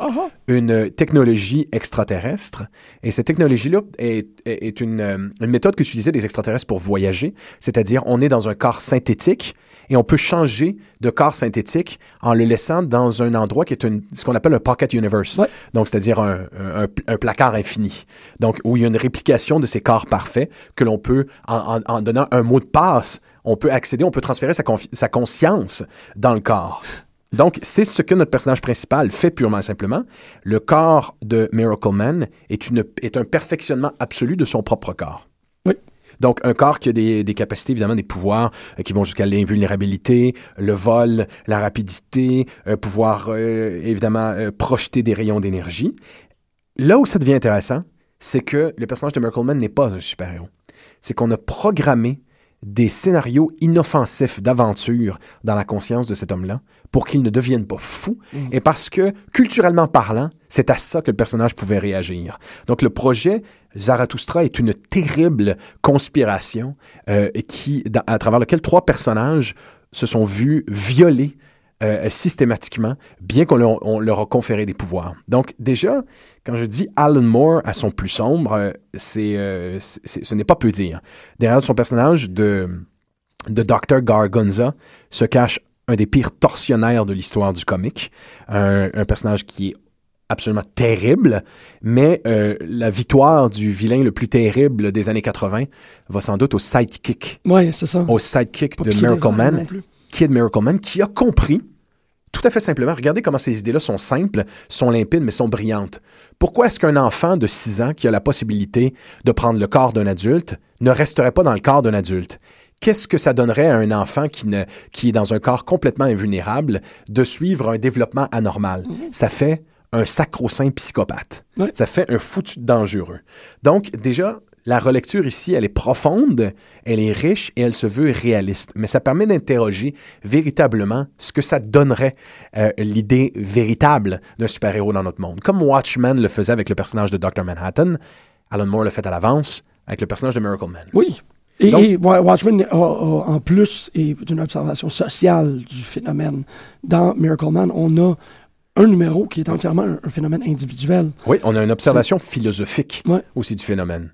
une technologie extraterrestre. Et cette technologie-là est, est- est une, euh, une méthode qu'utilisaient les extraterrestres pour voyager, c'est-à-dire on est dans un corps synthétique et on peut changer de corps synthétique en le laissant dans un endroit qui est une- ce qu'on appelle un pocket universe. Ouais. Donc, c'est-à-dire un, un- un placard infini. Donc, où il y a une réplication de ces corps parfaits que l'on peut, en, en- en donnant un mot de passe, on peut accéder, on peut transférer sa conscience dans le corps. Donc, c'est ce que notre personnage principal fait purement et simplement. Le corps de Miracle Man est, une, est un perfectionnement absolu de son propre corps. Oui. Donc, un corps qui a des, des capacités, évidemment, des pouvoirs euh, qui vont jusqu'à l'invulnérabilité, le vol, la rapidité, euh, pouvoir, euh, évidemment, projeter des rayons d'énergie. Là où ça devient intéressant, c'est que le personnage de Miracle Man n'est pas un super-héros. C'est qu'on a programmé des scénarios inoffensifs d'aventure dans la conscience de cet homme-là pour qu'il ne devienne pas fou et parce que, culturellement parlant, c'est à ça que le personnage pouvait réagir. Donc le projet Zarathustra est une terrible conspiration euh, qui, à travers laquelle trois personnages se sont vus violer euh, systématiquement, bien qu'on leur, on leur a conféré des pouvoirs. Donc déjà, quand je dis Alan Moore à son plus sombre, euh, c'est, euh, c'est- ce n'est pas peu dire. Derrière son personnage de, de Dr. Gargonza se cache un des pires tortionnaires de l'histoire du comic, un, un personnage qui est absolument terrible, mais euh, la victoire du vilain le plus terrible des années 80 va sans doute au sidekick, Ouais, c'est ça. au sidekick Pas de Miracle Man. Kid Miracle Man, qui a compris, tout à fait simplement, regardez comment ces idées-là sont simples, sont limpides, mais sont brillantes. Pourquoi est-ce qu'un enfant de 6 ans qui a la possibilité de prendre le corps d'un adulte ne resterait pas dans le corps d'un adulte? Qu'est-ce que ça donnerait à un enfant qui, ne, qui est dans un corps complètement invulnérable de suivre un développement anormal? Ça fait un sacro-saint psychopathe. Ça fait un foutu dangereux. Donc, déjà, la relecture ici, elle est profonde, elle est riche et elle se veut réaliste. Mais ça permet d'interroger véritablement ce que ça donnerait euh, l'idée véritable d'un super-héros dans notre monde. Comme Watchmen le faisait avec le personnage de Dr. Manhattan, Alan Moore le fait à l'avance avec le personnage de Miracle Man. Oui. Et, Donc- et Wa- Watchmen, a- a- en plus, est une observation sociale du phénomène. Dans Miracle Man, on a un numéro qui est entièrement un, un phénomène individuel. Oui, on a une observation philosophique Ouais. aussi du phénomène.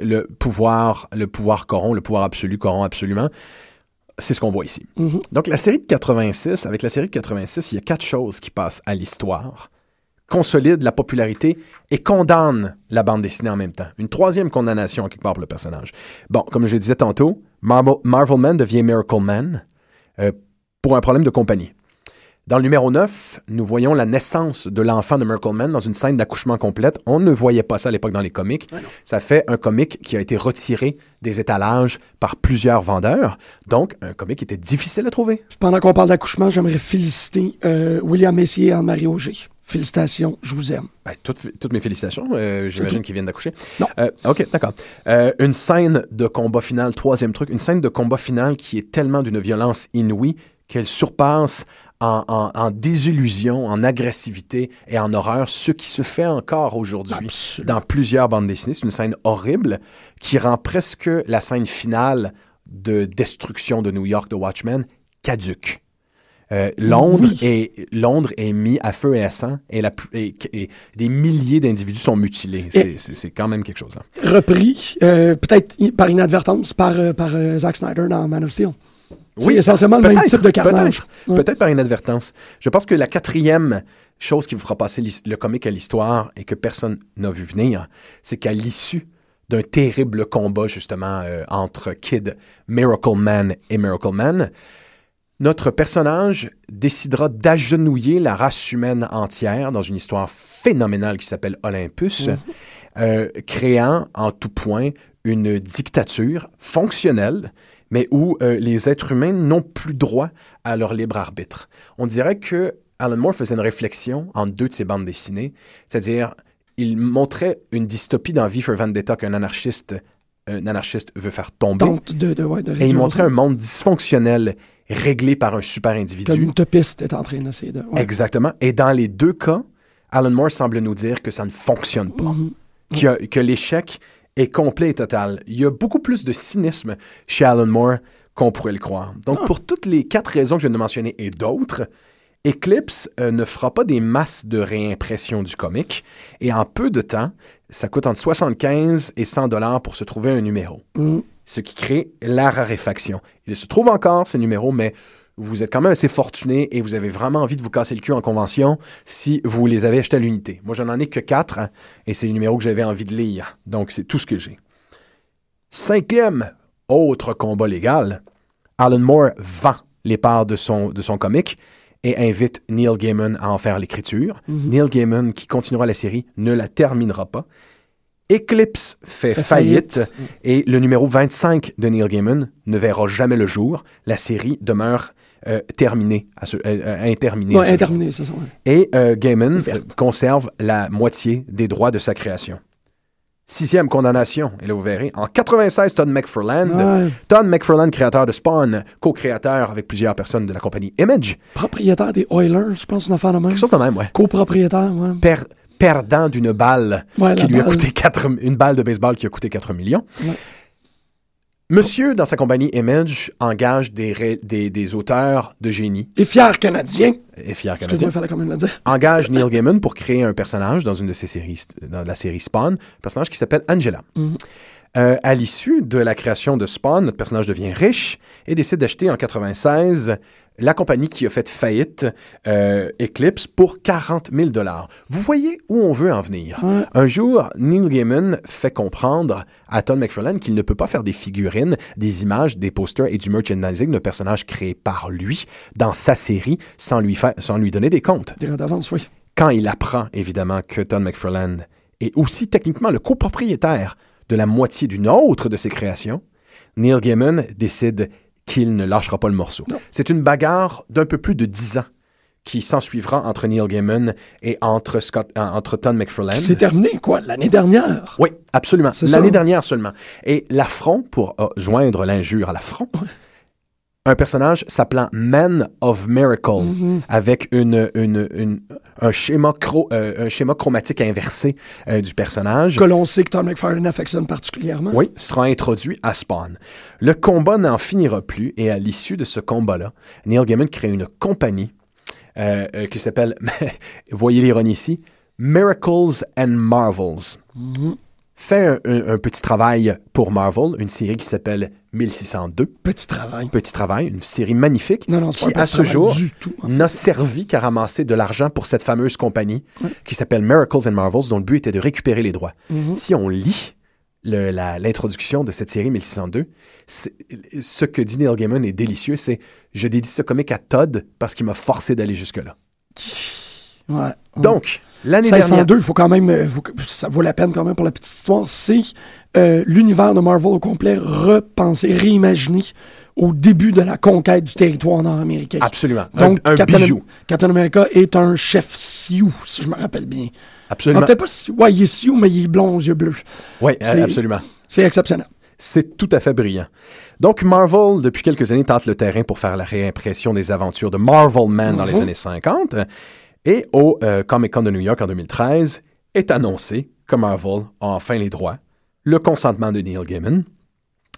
Le pouvoir, le pouvoir corrompt, le pouvoir absolu corrompt absolument. C'est ce qu'on voit ici. Mhm. Donc, la série de 86, avec la série de 86, il y a quatre choses qui passent à l'histoire, consolident la popularité et condamnent la bande dessinée en même temps. Une troisième condamnation, quelque part, pour le personnage. Bon, comme je le disais tantôt, Marvel, Marvel Man devient Miracle Man euh, pour un problème de compagnie. Dans le numéro 9, nous voyons la naissance de l'enfant de Miracle Man dans une scène d'accouchement complète. On ne voyait pas ça à l'époque dans les comics. Ça fait un comic qui a été retiré des étalages par plusieurs vendeurs. Donc, un comic qui était difficile à trouver. Pendant qu'on parle d'accouchement, j'aimerais féliciter euh, William Messier et Anne-Marie Auger. Félicitations, je vous aime. Ben, toutes, toutes mes félicitations. Euh, J'imagine qu'ils viennent d'accoucher. Non. Euh, OK, d'accord. Euh, une scène de combat final, troisième truc, une scène de combat final qui est tellement d'une violence inouïe qu'elle surpasse en, en- en désillusion, en agressivité et en horreur ce qui se fait encore aujourd'hui dans plusieurs bandes dessinées. C'est une scène horrible qui rend presque la scène finale de destruction de New York de Watchmen caduque. Euh, Londres, Oui. est, Londres est mis à feu et à sang et, la, pu- et- et des milliers d'individus sont mutilés. C'est- quand même quelque chose. hein. Repris, euh, peut-être par inadvertance, par, euh, par euh, Zack Snyder dans Man of Steel. Oui, essentiellement le même type de carnage. Peut-être, Ouais. par inadvertance. Je pense que la quatrième chose qui vous fera passer le comique à l'histoire et que personne n'a vu venir, c'est qu'à l'issue d'un terrible combat justement euh, entre Kid, Miracle Man et Miracle Man, notre personnage décidera d'agenouiller la race humaine entière dans une histoire phénoménale qui s'appelle Olympus, euh, créant en tout point une dictature fonctionnelle, mais où euh, les êtres humains n'ont plus droit à leur libre arbitre. On dirait que Alan Moore faisait une réflexion en deux de ses bandes dessinées, c'est-à-dire il montrait une dystopie dans V for Vendetta qu'un anarchiste, un anarchiste veut faire tomber. De, de, ouais, de Et il montrait un monde dysfonctionnel réglé par un super Comme individu. une topiste est en train d'essayer de. ouais. Exactement. Et dans les deux cas, Alan Moore semble nous dire que ça ne fonctionne pas. Mhm. A- que l'échec est complet et total. Il y a beaucoup plus de cynisme chez Alan Moore qu'on pourrait le croire. Donc, Ah. pour toutes les quatre raisons que je viens de mentionner et d'autres, Eclipse euh, ne fera pas des masses de réimpression du comic. Et en peu de temps, ça coûte entre 75 et 100 dollars pour se trouver un numéro Mhm. ce qui crée la raréfaction. Il se trouve encore, ces numéros, mais vous êtes quand même assez fortuné et vous avez vraiment envie de vous casser le cul en convention si vous les avez achetés à l'unité. Moi, je n'en ai que quatre hein, et c'est les numéros que j'avais envie de lire. Donc, c'est tout ce que j'ai. Cinquième autre combat légal, Alan Moore vend les parts de son, de son comic et invite Neil Gaiman à en faire l'écriture. Neil Gaiman, qui continuera la série, ne la terminera pas. Eclipse fait, Fait faillite, faillite. et le numéro 25 de Neil Gaiman ne verra jamais le jour. La série demeure euh, terminée, à ce- euh, euh, Ouais, interminé, c'est ça. ouais. Et Gaiman conserve la moitié des droits de sa création. Sixième condamnation, et là vous verrez, en 96, Todd McFarlane, Ouais. Todd McFarlane, créateur de Spawn, co-créateur avec plusieurs personnes de la compagnie Image, Propriétaire des Oilers, je pense, une affaire de même. quelque chose de même, ouais. Copropriétaire, ouais. Per- perdant d'une balle Ouais, qui lui a coûté 4, une balle de baseball qui a coûté 4 millions. Ouais. Monsieur, dans sa compagnie Image, engage des, des, des auteurs de génie, Et fier canadien. et fier canadien, il fallait quand même le dire. engage Neil Gaiman pour créer un personnage dans une de ses séries, dans la série Spawn, un personnage qui s'appelle Angela. Mhm. Euh, à l'issue de la création de Spawn, notre personnage devient riche et décide d'acheter en 96 la compagnie qui a fait faillite, euh, Eclipse, pour 40 000 dollars. Vous voyez où on veut en venir. Un jour, Neil Gaiman fait comprendre à Todd McFarlane qu'il ne peut pas faire des figurines, des images, des posters et du merchandising de personnages créés par lui dans sa série sans lui, faire, sans lui donner des comptes Des d'avance, oui. quand il apprend évidemment que Todd McFarlane est aussi techniquement le copropriétaire de la moitié d'une autre de ses créations, Neil Gaiman décide qu'il ne lâchera pas le morceau. C'est une bagarre d'un peu plus de dix ans qui s'ensuivra entre Neil Gaiman et entre, Scott, euh, entre Todd McFarlane. C'est terminé, quoi, l'année dernière. Oui, absolument. C'est L'année ça. dernière seulement. Et l'affront, pour euh, joindre l'injure à l'affront, un personnage s'appelant Man of Miracle, Mm-hmm. avec une, une, une- un, schéma chro- euh, un schéma chromatique inversé euh, du personnage. Que l'on sait que Tom McFarlane affectionne particulièrement. Oui, sera introduit à Spawn. Le combat n'en finira plus et à l'issue de ce combat-là, Neil Gaiman crée une compagnie euh, qui s'appelle, (laughs) voyez l'ironie ici, Miracles and Marvels. Fait un, un- un petit travail pour Marvel, une série qui s'appelle 1602. Petit travail. Petit travail, une série magnifique Non, non, qui, à ce jour, n'a servi qu'à ramasser de l'argent pour cette fameuse compagnie qui s'appelle Miracles and Marvels, dont le but était de récupérer les droits. Mm-hmm. Si on lit l'introduction de cette série 1602, c'est- ce que dit Neil Gaiman est délicieux, c'est je dédie ce comic à Todd parce qu'il m'a forcé d'aller jusque-là. Ouais. Donc, l'année dernière... 502, il faut quand même, euh, faut ça vaut la peine quand même pour la petite histoire, c'est euh, l'univers de Marvel au complet repensé, réimaginé au début de la conquête du territoire nord-américain. Absolument. Donc, un, un Captain, bijou. Captain America est un chef Sioux, si je me rappelle bien. Ah, Absolument. Peut-être pas Sioux. Ouais, il est Sioux, mais il est blond aux yeux bleus. Oui, c'est- absolument. C'est exceptionnel. C'est tout à fait brillant. Donc, Marvel, depuis quelques années, tente le terrain pour faire la réimpression des aventures de Marvel Man dans les Mhm. années 50. Et au euh, Comic Con de New York en 2013, est annoncé que Marvel a enfin les droits, le consentement de Neil Gaiman,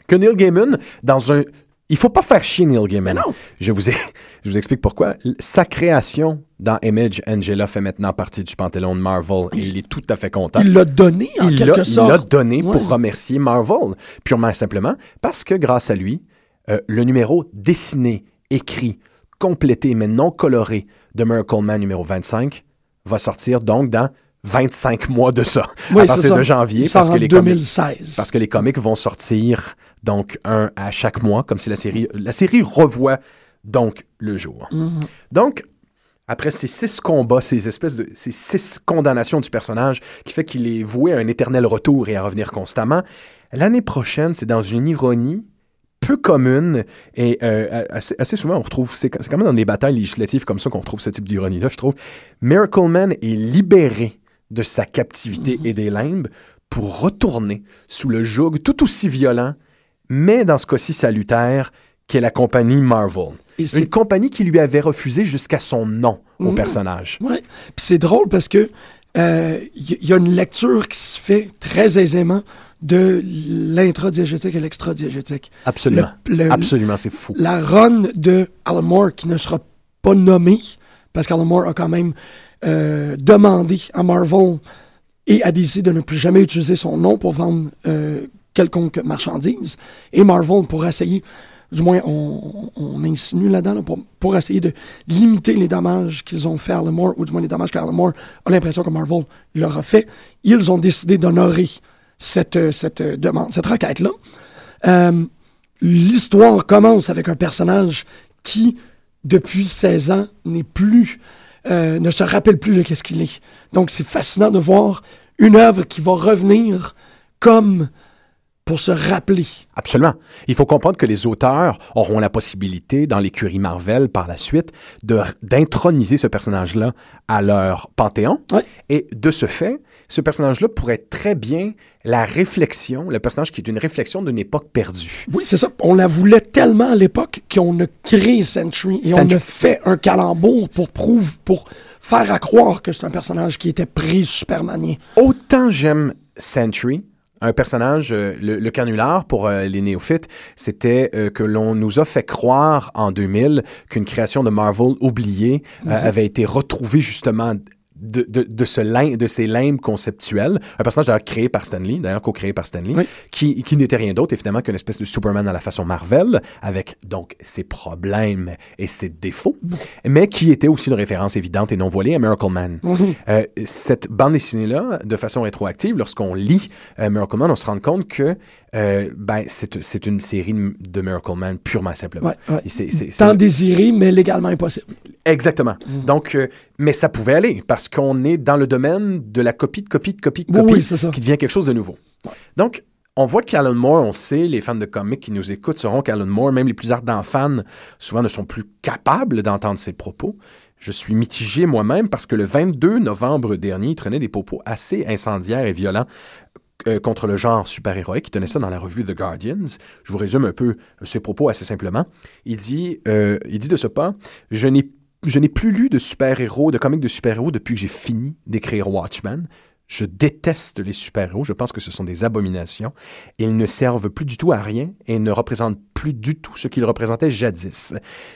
que Neil Gaiman, dans un... Il faut pas faire chier Neil Gaiman. Non. Je vous, ai- (laughs) je vous explique pourquoi. Sa création dans Image, Angela fait maintenant partie du panthéon de Marvel et il est tout à fait content Il l'a donné, en il quelque sorte. Il l'a donné Ouais. pour remercier Marvel, purement et simplement parce que grâce à lui, euh, le numéro dessiné, écrit, complété mais non coloré de Miracle Man numéro 25 va sortir donc dans 25 mois de ça, Oui, à c'est partir ça. de janvier, parce que, les comics, 2016. parce que les comics vont sortir donc un à chaque mois, comme si la série, la série revoit donc le jour. Mhm. Donc, après ces six combats, ces espèces de ces six condamnations du personnage qui fait qu'il est voué à un éternel retour et à revenir constamment, l'année prochaine, c'est dans une ironie peu commune et euh, assez, assez souvent on retrouve, c'est quand même dans des batailles législatives comme ça qu'on retrouve ce type d'ironie-là, je trouve. Miracle Man est libéré de sa captivité et des limbes pour retourner sous le joug tout aussi violent, mais dans ce cas-ci salutaire, qu'est la compagnie Marvel. Une compagnie qui lui avait refusé jusqu'à son nom au Mhm. personnage. Ouais. Puis c'est drôle parce que euh, il y, y a une lecture qui se fait très aisément de l'intradiégétique et l'extradiégétique. Absolument. Le- le- Absolument, c'est fou. La run de Alan Moore qui ne sera pas nommée parce qu'Alan Moore a quand même euh, demandé à Marvel et à DC de ne plus jamais utiliser son nom pour vendre euh, quelconque marchandise. Et Marvel pour essayer, du moins on, on insinue là-dedans, là, pour, pour essayer de limiter les dommages qu'ils ont fait à Alan Moore, ou du moins les dommages qu'Alan Moore a l'impression que Marvel leur a fait, ils ont décidé d'honorer cette, euh, cette euh, demande, cette requête-là. Euh, L'histoire commence avec un personnage qui, depuis 16 ans, n'est plus, euh, ne se rappelle plus de qu'est-ce qu'il est. Donc, c'est fascinant de voir une œuvre qui va revenir comme pour se rappeler. Absolument. Il faut comprendre que les auteurs auront la possibilité, dans l'écurie Marvel par la suite, d'introniser ce personnage-là à leur panthéon. Et de ce fait, ce personnage-là pourrait être très bien la réflexion, le personnage qui est une réflexion d'une époque perdue. Oui, c'est ça. On la voulait tellement à l'époque qu'on a créé Sentry et on a fait un calembour pour prouver, pour faire à croire que c'est un personnage qui était pré-supermanien. Autant j'aime Sentry, un personnage, euh, le, le canular pour euh, les néophytes, c'était euh, que l'on nous a fait croire en 2000 qu'une création de Marvel oubliée euh, avait été retrouvée justement de, de, de, ce lin- de ces limbes conceptuels. Un personnage d'ailleurs créé par Stanley, d'ailleurs co-créé par Stanley, Oui. qui, qui n'était rien d'autre évidemment qu'une espèce de Superman à la façon Marvel, avec donc ses problèmes et ses défauts, mais qui était aussi une référence évidente et non voilée à Miracle Man. Euh, cette bande dessinée-là, de façon rétroactive, lorsqu'on lit euh, Miracle Man, on se rend compte que euh, ben, c'est une série de Miracle Man purement et simplement. Ouais, ouais. Tant désiré, mais légalement impossible. Exactement. Mm. Donc, euh, mais ça pouvait aller parce qu'on est dans le domaine de la copie de copie de copie de Oui, copie oui, ça. qui devient quelque chose de nouveau. Donc, on voit qu'Alan Moore, on sait, les fans de comics qui nous écoutent sauront qu'Alan Moore, même les plus ardents fans, souvent ne sont plus capables d'entendre ses propos. Je suis mitigé moi-même parce que le 22 novembre dernier, il traînait des propos assez incendiaires et violents euh, contre le genre super-héroïque. Il tenait ça dans la revue The Guardians. Je vous résume un peu ses propos assez simplement. Il dit, euh, il dit de ce pas, je n'ai je n'ai plus lu de super-héros, de comics de super-héros depuis que j'ai fini d'écrire Watchmen. Je déteste les super-héros. Je pense que ce sont des abominations. Ils ne servent plus du tout à rien et ne représentent plus du tout ce qu'ils représentaient jadis.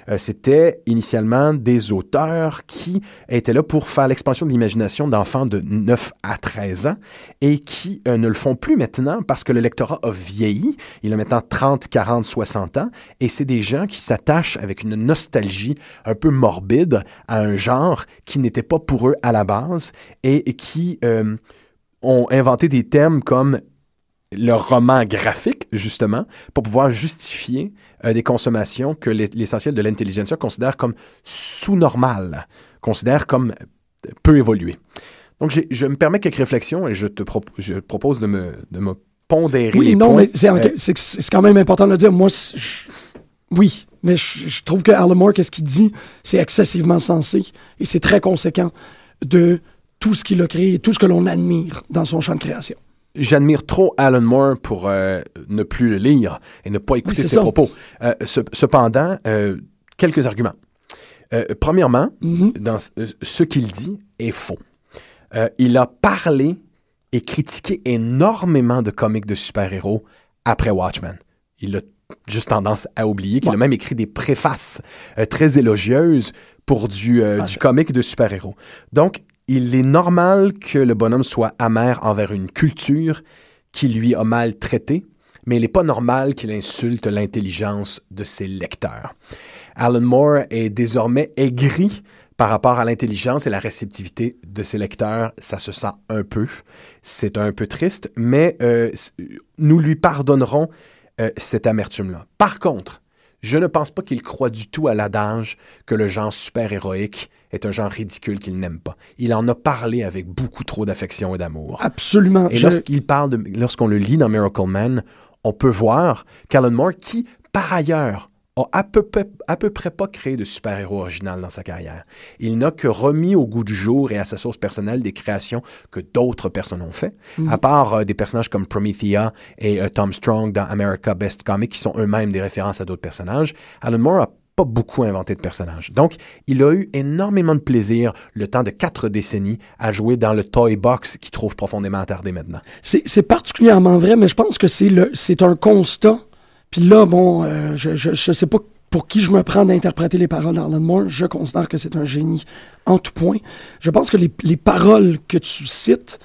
Euh, C'était initialement des auteurs qui étaient là pour faire l'expansion de l'imagination d'enfants de 9 à 13 ans et qui euh, ne le font plus maintenant parce que le lectorat a vieilli. Il a maintenant 30, 40, 60 ans et c'est des gens qui s'attachent avec une nostalgie un peu morbide à un genre qui n'était pas pour eux à la base et, qui euh, ont inventé des thèmes comme le roman graphique, justement, pour pouvoir justifier euh, des consommations que l'es- l'essentiel de l'intelligentsia considère comme sous-normales, considère comme peu évoluées. Donc, je me permets quelques réflexions et je te pro- je propose de me, de me pondérer Oui, les non, points. mais c'est Euh, c'est quand même important de le dire. Moi, je- oui, mais je, je trouve que Alan Moore, qu'est-ce qu'il dit, c'est excessivement sensé et c'est très conséquent de tout ce qu'il a créé et tout ce que l'on admire dans son champ de création. J'admire trop Alan Moore pour euh, ne plus le lire et ne pas écouter ses ça. propos. Euh, ce- cependant, euh, quelques arguments. Premièrement, Mhm. dans ce- qu'il dit est faux. Il a parlé et critiqué énormément de comics de super-héros après Watchmen. Il a juste tendance à oublier qu'il Ouais. a même écrit des préfaces très élogieuses pour du, euh, Ah, du comic de super-héros. Donc, il est normal que le bonhomme soit amer envers une culture qui lui a maltraité, mais il n'est pas normal qu'il insulte l'intelligence de ses lecteurs. Alan Moore est désormais aigri par rapport à l'intelligence et la réceptivité de ses lecteurs. Ça se sent un peu. C'est un peu triste, mais euh, nous lui pardonnerons euh, cette amertume-là. Par contre, je ne pense pas qu'il croit du tout à l'adage que le genre super-héroïque est un genre ridicule qu'il n'aime pas. Il en a parlé avec beaucoup trop d'affection et d'amour. Absolument. Et Je- lorsqu'il parle de, lorsqu'on le lit dans Miracle Man, on peut voir qu'Alan Moore, qui, par ailleurs, a à peu, près, à peu près pas créé de super-héros original dans sa carrière. Il n'a que remis au goût du jour et à sa source personnelle des créations que d'autres personnes ont fait, à part euh, des personnages comme Promethea et euh, Tom Strong dans America Best Comic, qui sont eux-mêmes des références à d'autres personnages. Alan Moore a pas beaucoup inventé de personnages. Donc, il a eu énormément de plaisir, le temps de quatre décennies, à jouer dans le toy box qu'il trouve profondément attardé maintenant. C'est particulièrement vrai, mais je pense que c'est un constat. Puis là, bon, euh, je, je, je sais pas pour qui je me prends d'interpréter les paroles d'Alan Moore. Je considère que c'est un génie en tout point. Je pense que les, les paroles que tu cites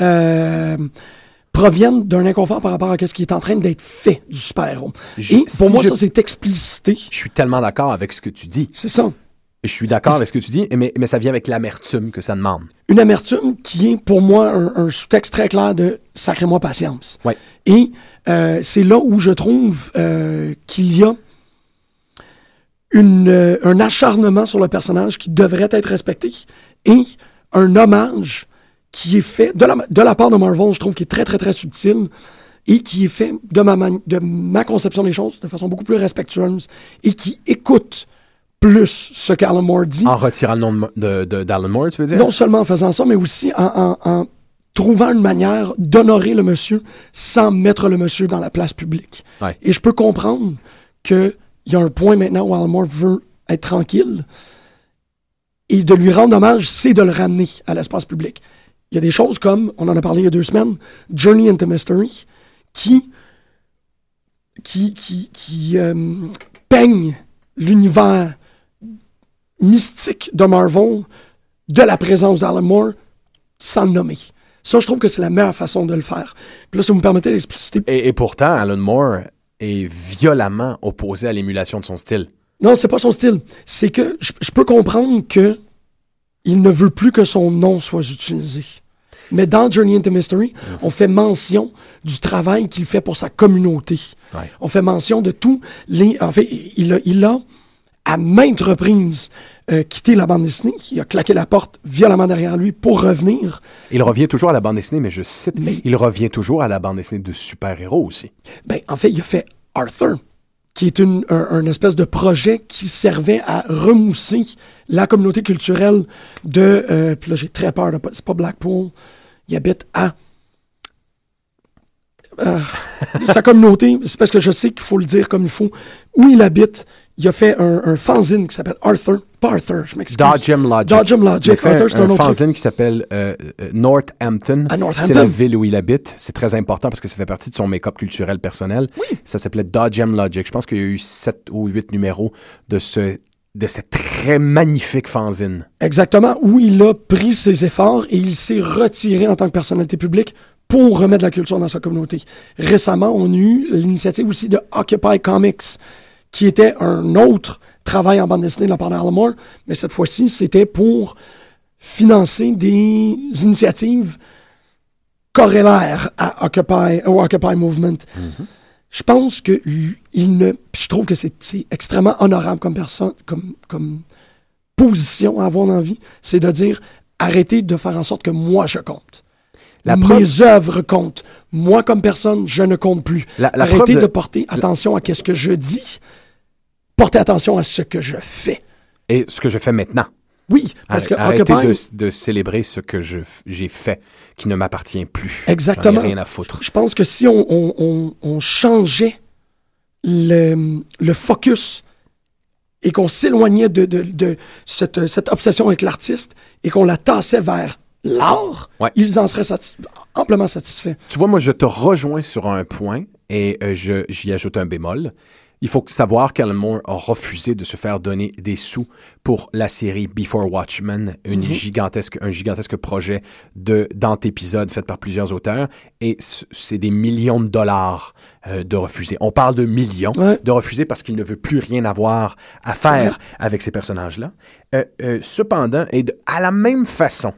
euh, proviennent d'un inconfort par rapport à ce qui est en train d'être fait du super-héros. Et pour si moi, je- ça, c'est explicité. Je suis tellement d'accord avec ce que tu dis. C'est ça. Je suis d'accord avec ce que tu dis, mais, mais ça vient avec l'amertume que ça demande. une amertume qui est pour moi un, un sous-texte très clair de sacrez-moi patience. Ouais. Et euh, c'est là où je trouve euh, qu'il y a une, euh, un acharnement sur le personnage qui devrait être respecté et un hommage qui est fait de la, de la part de Marvel, je trouve, qui est très, très, très subtil et qui est fait de ma, de ma conception des choses de façon beaucoup plus respectueuse et qui écoute plus ce qu'Alan Moore dit. En retirant le nom de- de- de- d'Alan Moore, tu veux dire? Non seulement en faisant ça, mais aussi en, en- en trouvant une manière d'honorer le monsieur sans mettre le monsieur dans la place publique. Ouais. Et je peux comprendre qu'il y a un point maintenant où Alan Moore veut être tranquille et de lui rendre hommage, c'est de le ramener à l'espace public. Il y a des choses comme, on en a parlé il y a deux semaines, Journey into Mystery, qui, qui, qui, qui euh, peigne l'univers mystique de Marvel de la présence d'Alan Moore sans le nommer. Ça, je trouve que c'est la meilleure façon de le faire. Puis là, si vous me permettez d'expliciter. Et, et pourtant, Alan Moore est violemment opposé à l'émulation de son style. Non, c'est pas son style. C'est que je, je peux comprendre que il ne veut plus que son nom soit utilisé. Mais dans Journey into Mystery, on fait mention du travail qu'il fait pour sa communauté. Ouais. On fait mention de tous les. En fait, il a, il a à maintes reprises euh, quitté la bande dessinée. Il a claqué la porte violemment derrière lui pour revenir. Il revient toujours à la bande dessinée, mais je cite, Mais- il revient toujours à la bande dessinée de super-héros aussi. Ben, en fait, il a fait Arthur, qui est une, un, un espèce de projet qui servait à remousser la communauté culturelle de. euh, puis là, j'ai très peur, c'est pas Blackpool. Il habite à. euh, (laughs) sa communauté, c'est parce que je sais qu'il faut le dire comme il faut. Où il habite, il a fait un, un fanzine qui s'appelle Arthur. Pas Arthur, je m'excuse. Dodgem Logic. Dodgem Logic. Il a fait Arthur, c'est un, un autre truc. fanzine qui s'appelle euh, euh, Northampton. À Northampton. C'est la ville où il habite. C'est très important parce que ça fait partie de son make-up culturel personnel. Ça s'appelait Dodgem Logic. Je pense qu'il y a eu sept ou huit numéros de ce de cette très magnifique fanzine. Exactement, où il a pris ses efforts et il s'est retiré en tant que personnalité publique pour remettre la culture dans sa communauté. Récemment, on a eu l'initiative aussi de Occupy Comics, qui était un autre travail en bande dessinée de la part d'Alan mais cette fois-ci, c'était pour financer des initiatives corrélaire à Occupy, au Occupy Movement. Je pense que il ne. puis Je trouve que c'est c'est extrêmement honorable comme personne, comme, comme position à avoir dans la vie, c'est de dire arrêtez de faire en sorte que moi je compte. La Mes preuve- œuvres comptent. Moi, comme personne, je ne compte plus. La- la Arrêtez de... de- porter attention à ce que je dis. Portez attention à ce que je fais. Et ce que je fais maintenant. Oui, parce que Arrêtez Occupy, de, de célébrer ce que j'ai fait, qui ne m'appartient plus. Exactement. Ai rien à foutre. je pense que si on, on- on- on changeait le, le focus et qu'on s'éloignait de, de- de cette, cette obsession avec l'artiste et qu'on la tassait vers l'art, Ouais. ils en seraient satis- amplement satisfaits. Tu vois, moi, je te rejoins sur un point et euh, je- j'y ajoute un bémol. Il faut savoir qu'Alan Moore a refusé de se faire donner des sous pour la série Before Watchmen, une gigantesque, un gigantesque projet de d'antépisodes fait par plusieurs auteurs. Et c'est des millions de dollars euh, de refuser. On parle de millions Ouais. de refuser parce qu'il ne veut plus rien avoir à faire avec ces personnages-là. Euh, euh, cependant, et de- à la même façon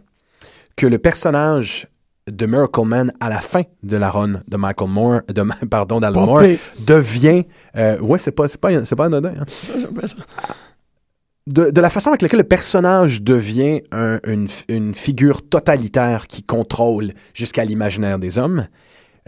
que le personnage de Miracle Man à la fin de la run de Michael Moore, de, (laughs) pardon, d'Alan Moore, devient, euh, ouais, c'est pas, c'est pas, c'est pas anodin, hein. (laughs) de, de la façon avec laquelle le personnage devient un- une, une figure totalitaire qui contrôle jusqu'à l'imaginaire des hommes,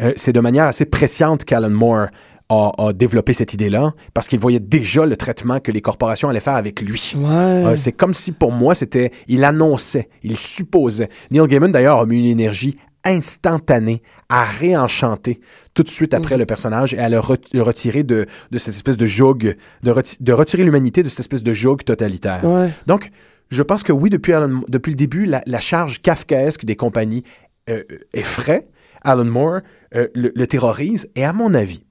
euh, c'est de manière assez presciente qu'Alan Moore a, a développé cette idée-là, parce qu'il voyait déjà le traitement que les corporations allaient faire avec lui. Ouais. Euh, c'est comme si pour moi, c'était. Il annonçait, il supposait. Neil Gaiman, d'ailleurs, a mis une énergie instantanée à réenchanter tout de suite après le personnage et à le, re- le retirer de, de cette espèce de joug, de, reti- de retirer l'humanité de cette espèce de joug totalitaire. Ouais. Donc, je pense que oui, depuis, Alan- depuis le début, la, la charge kafkaesque des compagnies euh, effraie Alan Moore, euh, le, le terrorise, et à mon avis,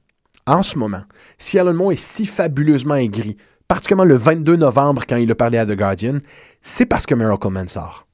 en ce moment, si Alan Moore est si fabuleusement aigri, particulièrement le 22 novembre quand il a parlé à The Guardian, c'est parce que Miracle Man sort.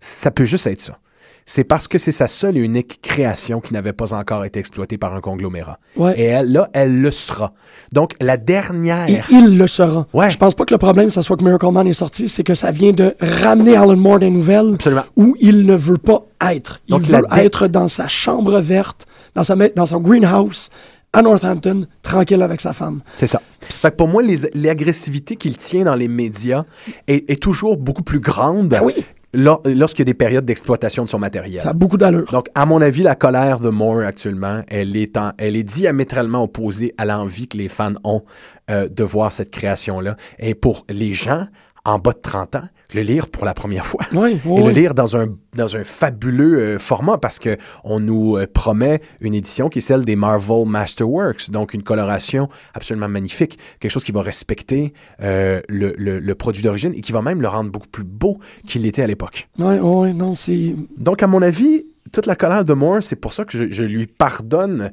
Ça peut juste être ça. C'est parce que c'est sa seule et unique création qui n'avait pas encore été exploitée par un conglomérat. Ouais. Et elle, là, elle le sera. Donc, la dernière... Et il le sera. Ouais. Je pense pas que le problème, ça soit que Miracle Man est sorti, c'est que ça vient de ramener Alan Moore des nouvelles Absolument. où il ne veut pas être. Il Donc, veut être dans sa chambre verte, dans, sa, dans son greenhouse, à Northampton, tranquille avec sa femme. C'est ça. Fait que pour moi, l'agressivité qu'il tient dans les médias est, est toujours beaucoup plus grande Ben oui. lor- lorsqu'il y a des périodes d'exploitation de son matériel. Ça a beaucoup d'allure. Donc, à mon avis, la colère de Moore actuellement, elle est, en- elle est diamétralement opposée à l'envie que les fans ont euh, de voir cette création-là. Et pour les gens en bas de 30 ans, le lire pour la première fois. Oui, (laughs) oui, Et le lire dans un, dans un fabuleux euh, format parce que on nous euh, promet une édition qui est celle des Marvel Masterworks, donc une coloration absolument magnifique, quelque chose qui va respecter euh, le, le- le produit d'origine et qui va même le rendre beaucoup plus beau qu'il l'était à l'époque. Oui, oui, non, c'est. Donc, à mon avis, toute la colère de Moore, c'est pour ça que je, je lui pardonne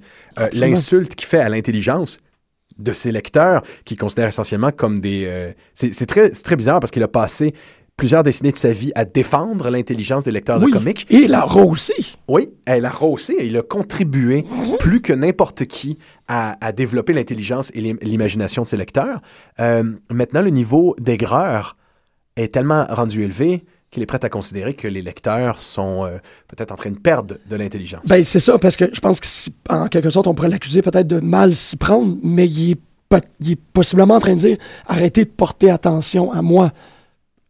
l'insulte qu'il fait à l'intelligence de ses lecteurs, qu'il considère essentiellement comme des... euh, c'est très, bizarre parce qu'il a passé plusieurs décennies de sa vie à défendre l'intelligence des lecteurs Oui. de comics. Et la aussi. Oui, elle a rehaussé et il a contribué plus que n'importe qui à, à développer l'intelligence et l'im- l'imagination de ses lecteurs. Euh, maintenant, le niveau d'aigreur est tellement rendu élevé qu'il est prêt à considérer que les lecteurs sont euh, peut-être en train de perdre de l'intelligence. Ben, c'est ça, parce que je pense que, si- en quelque sorte, on pourrait l'accuser peut-être de mal s'y prendre, mais il est, pas- il est possiblement en train de dire arrêtez de porter attention à moi.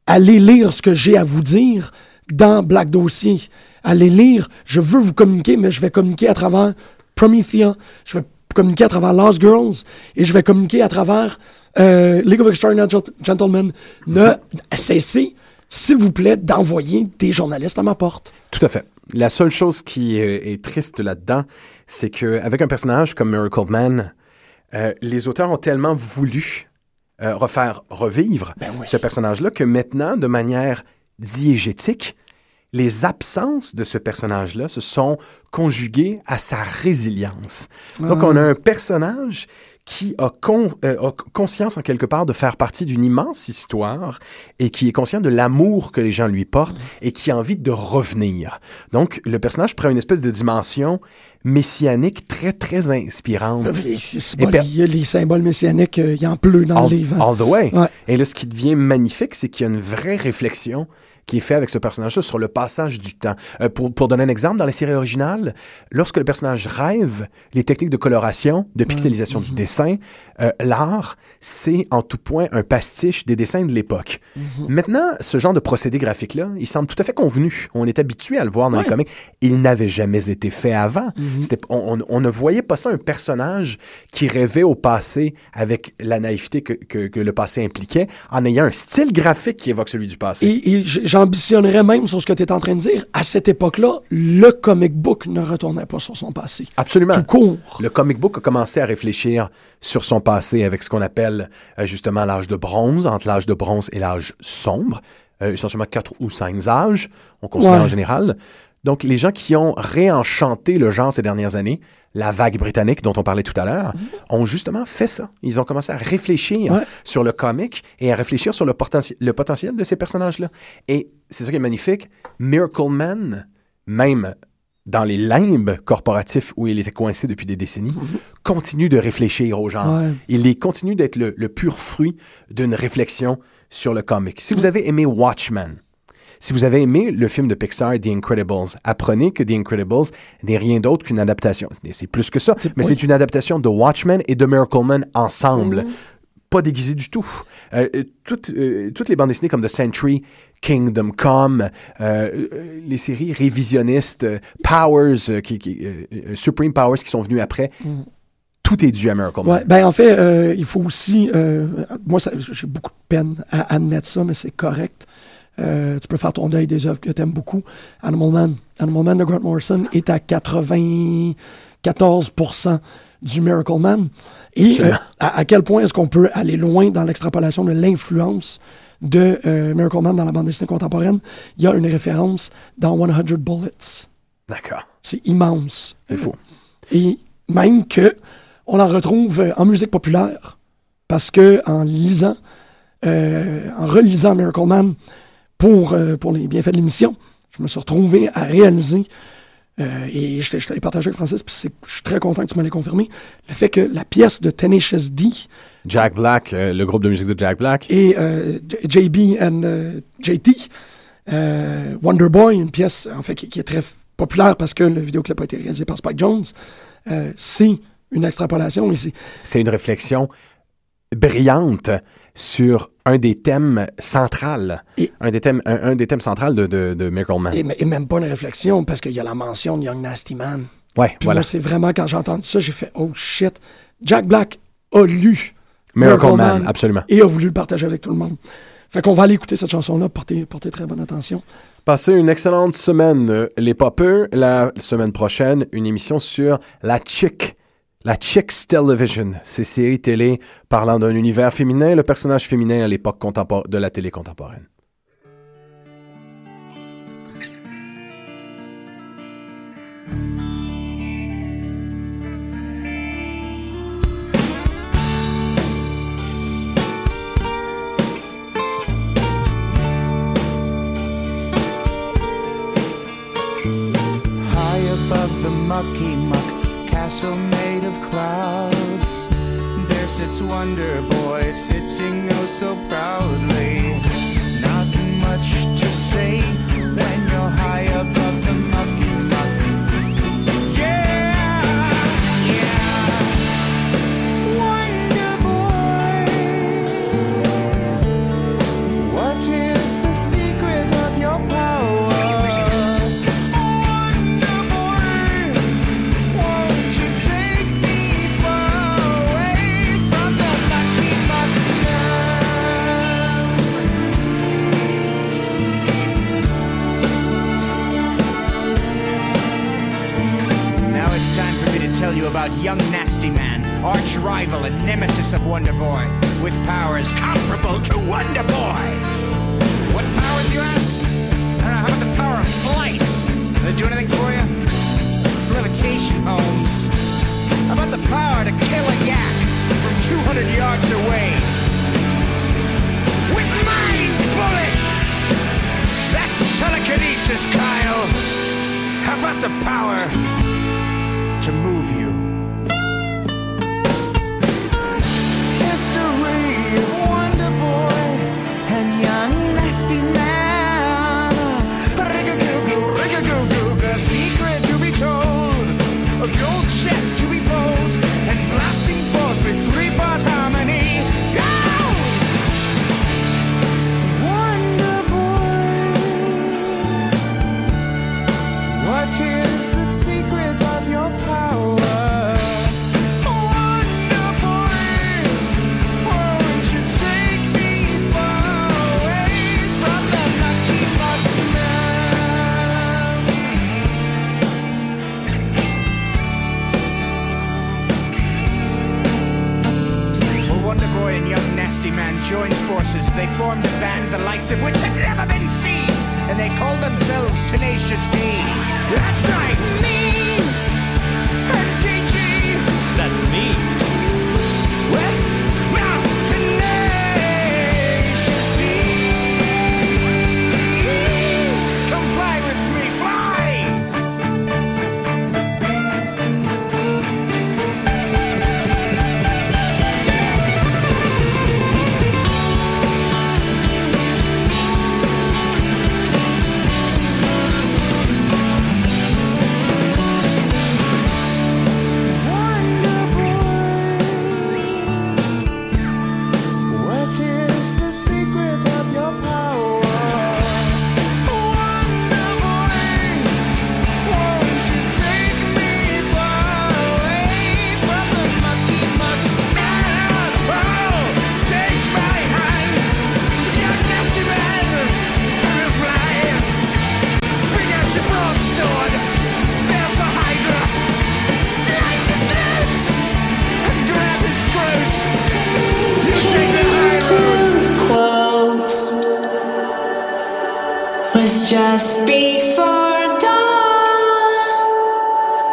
Allez lire ce que j'ai à vous dire dans Black Dossier. Allez lire, je veux vous communiquer, mais je vais communiquer à travers Promethea, je vais communiquer à travers Lost Girls, et je vais communiquer à travers euh, League of Extraordinary Gent- Gentlemen. Ne cessez, s'il vous plaît, d'envoyer des journalistes à ma porte. Tout à fait. La seule chose qui euh, est triste là-dedans, c'est qu'avec un personnage comme Miracle Man, euh, les auteurs ont tellement voulu euh, refaire revivre Ben oui. ce personnage-là que maintenant, de manière diégétique, les absences de ce personnage-là se sont conjuguées à sa résilience. Donc, Ah. on a un personnage qui a, con- euh, a conscience en quelque part de faire partie d'une immense histoire et qui est conscient de l'amour que les gens lui portent et qui a envie de revenir. Donc, le personnage prend une espèce de dimension messianique très, très inspirante. Bon, per- il y a les symboles messianiques, euh, il y en pleut dans all, le livre. all the way. Ouais. Et là, ce qui devient magnifique, c'est qu'il y a une vraie réflexion qui est faite avec ce personnage-là sur le passage du temps. Euh, pour, pour donner un exemple, dans la série originale, lorsque le personnage rêve, les techniques de coloration, de pixelisation Mhm. du dessin, euh, l'art, c'est en tout point un pastiche des dessins de l'époque. Mhm. Maintenant, ce genre de procédé graphique-là, il semble tout à fait convenu. On est habitué à le voir dans les comics. Il n'avait jamais été fait avant. Mhm. On, on- on ne voyait pas ça un personnage qui rêvait au passé avec la naïveté que, que- que le passé impliquait, en ayant un style graphique qui évoque celui du passé. Et, et j- j'ambitionnerais même sur ce que tu es en train de dire. À cette époque-là, le comic book ne retournait pas sur son passé. Absolument. Tout court. Le comic book a commencé à réfléchir sur son passé avec ce qu'on appelle euh, justement l'âge de bronze, entre l'âge de bronze et l'âge sombre, euh, essentiellement quatre ou cinq âges, on considère Ouais. en général. Donc, les gens qui ont réenchanté le genre ces dernières années, la vague britannique dont on parlait tout à l'heure, ont justement fait ça. Ils ont commencé à réfléchir Ouais. sur le comic et à réfléchir sur le, potenti- le potentiel de ces personnages-là. Et c'est ça qui est magnifique. Miracle Man, même dans les limbes corporatifs où il était coincé depuis des décennies, continue de réfléchir au genre. Ouais. Il est- continue d'être le, le pur fruit d'une réflexion sur le comic. Si vous avez aimé Watchmen, si vous avez aimé le film de Pixar The Incredibles, apprenez que The Incredibles n'est rien d'autre qu'une adaptation. C'est- plus que ça, mais oui. c'est une adaptation de Watchmen et de Miracle Man ensemble. Pas déguisé du tout. Euh, euh, toutes, euh, toutes les bandes dessinées comme The Century, Kingdom Come, euh, les séries révisionnistes, Powers, qui, qui, Supreme Powers qui sont venus après, tout est dû à Miracle Man. Ouais, ben en fait, il faut aussi. moi, j'ai beaucoup de peine à admettre ça, mais c'est correct. Euh, tu peux faire ton deuil des œuvres que tu aimes beaucoup. Animal Man. Animal Man de Grant Morrison est à 94% du Miracle Man. Et euh, à, à quel point est-ce qu'on peut aller loin dans l'extrapolation de l'influence de euh, Miracle Man dans la bande dessinée contemporaine? Il y a une référence dans 100 Bullets. D'accord. C'est immense. C'est faux. Et même que on en retrouve en musique populaire. Parce que en lisant, euh, en relisant Miracle Man pour, euh, pour les bienfaits de l'émission, je me suis retrouvé à réaliser, euh, et je, t'ai- je partagé avec Francis, puis je suis très content que tu me l'aies confirmé, le fait que la pièce de Tenacious D Jack Black, euh, le groupe de musique de Jack Black. et JB euh, JT, Wonder Boy, une pièce en fait qui, qui est très populaire parce que le vidéoclip a été réalisé par Spike Jones, c'est une extrapolation c'est une réflexion brillante sur un des thèmes centrales, Et- un des thèmes, un, un des thèmes centrales de, de, de Miracle Man. et, et même pas une réflexion parce qu'il y a la mention de Young Nasty Man. ouais, Puis voilà. c'est vraiment quand j'ai entendu ça, j'ai fait oh shit. Jack Black a lu Miracle, Miracle Man, Man. absolument. et a voulu le partager avec tout le monde. Fait qu'on va aller écouter cette chanson-là, portez, portez très bonne attention. Passez une excellente semaine, les popeux. La semaine prochaine, une émission sur la chick. La Chicks Television, ces séries télé parlant d'un univers féminin, le personnage féminin à l'époque de la télé contemporaine. Wonder Boy sitting oh so proudly.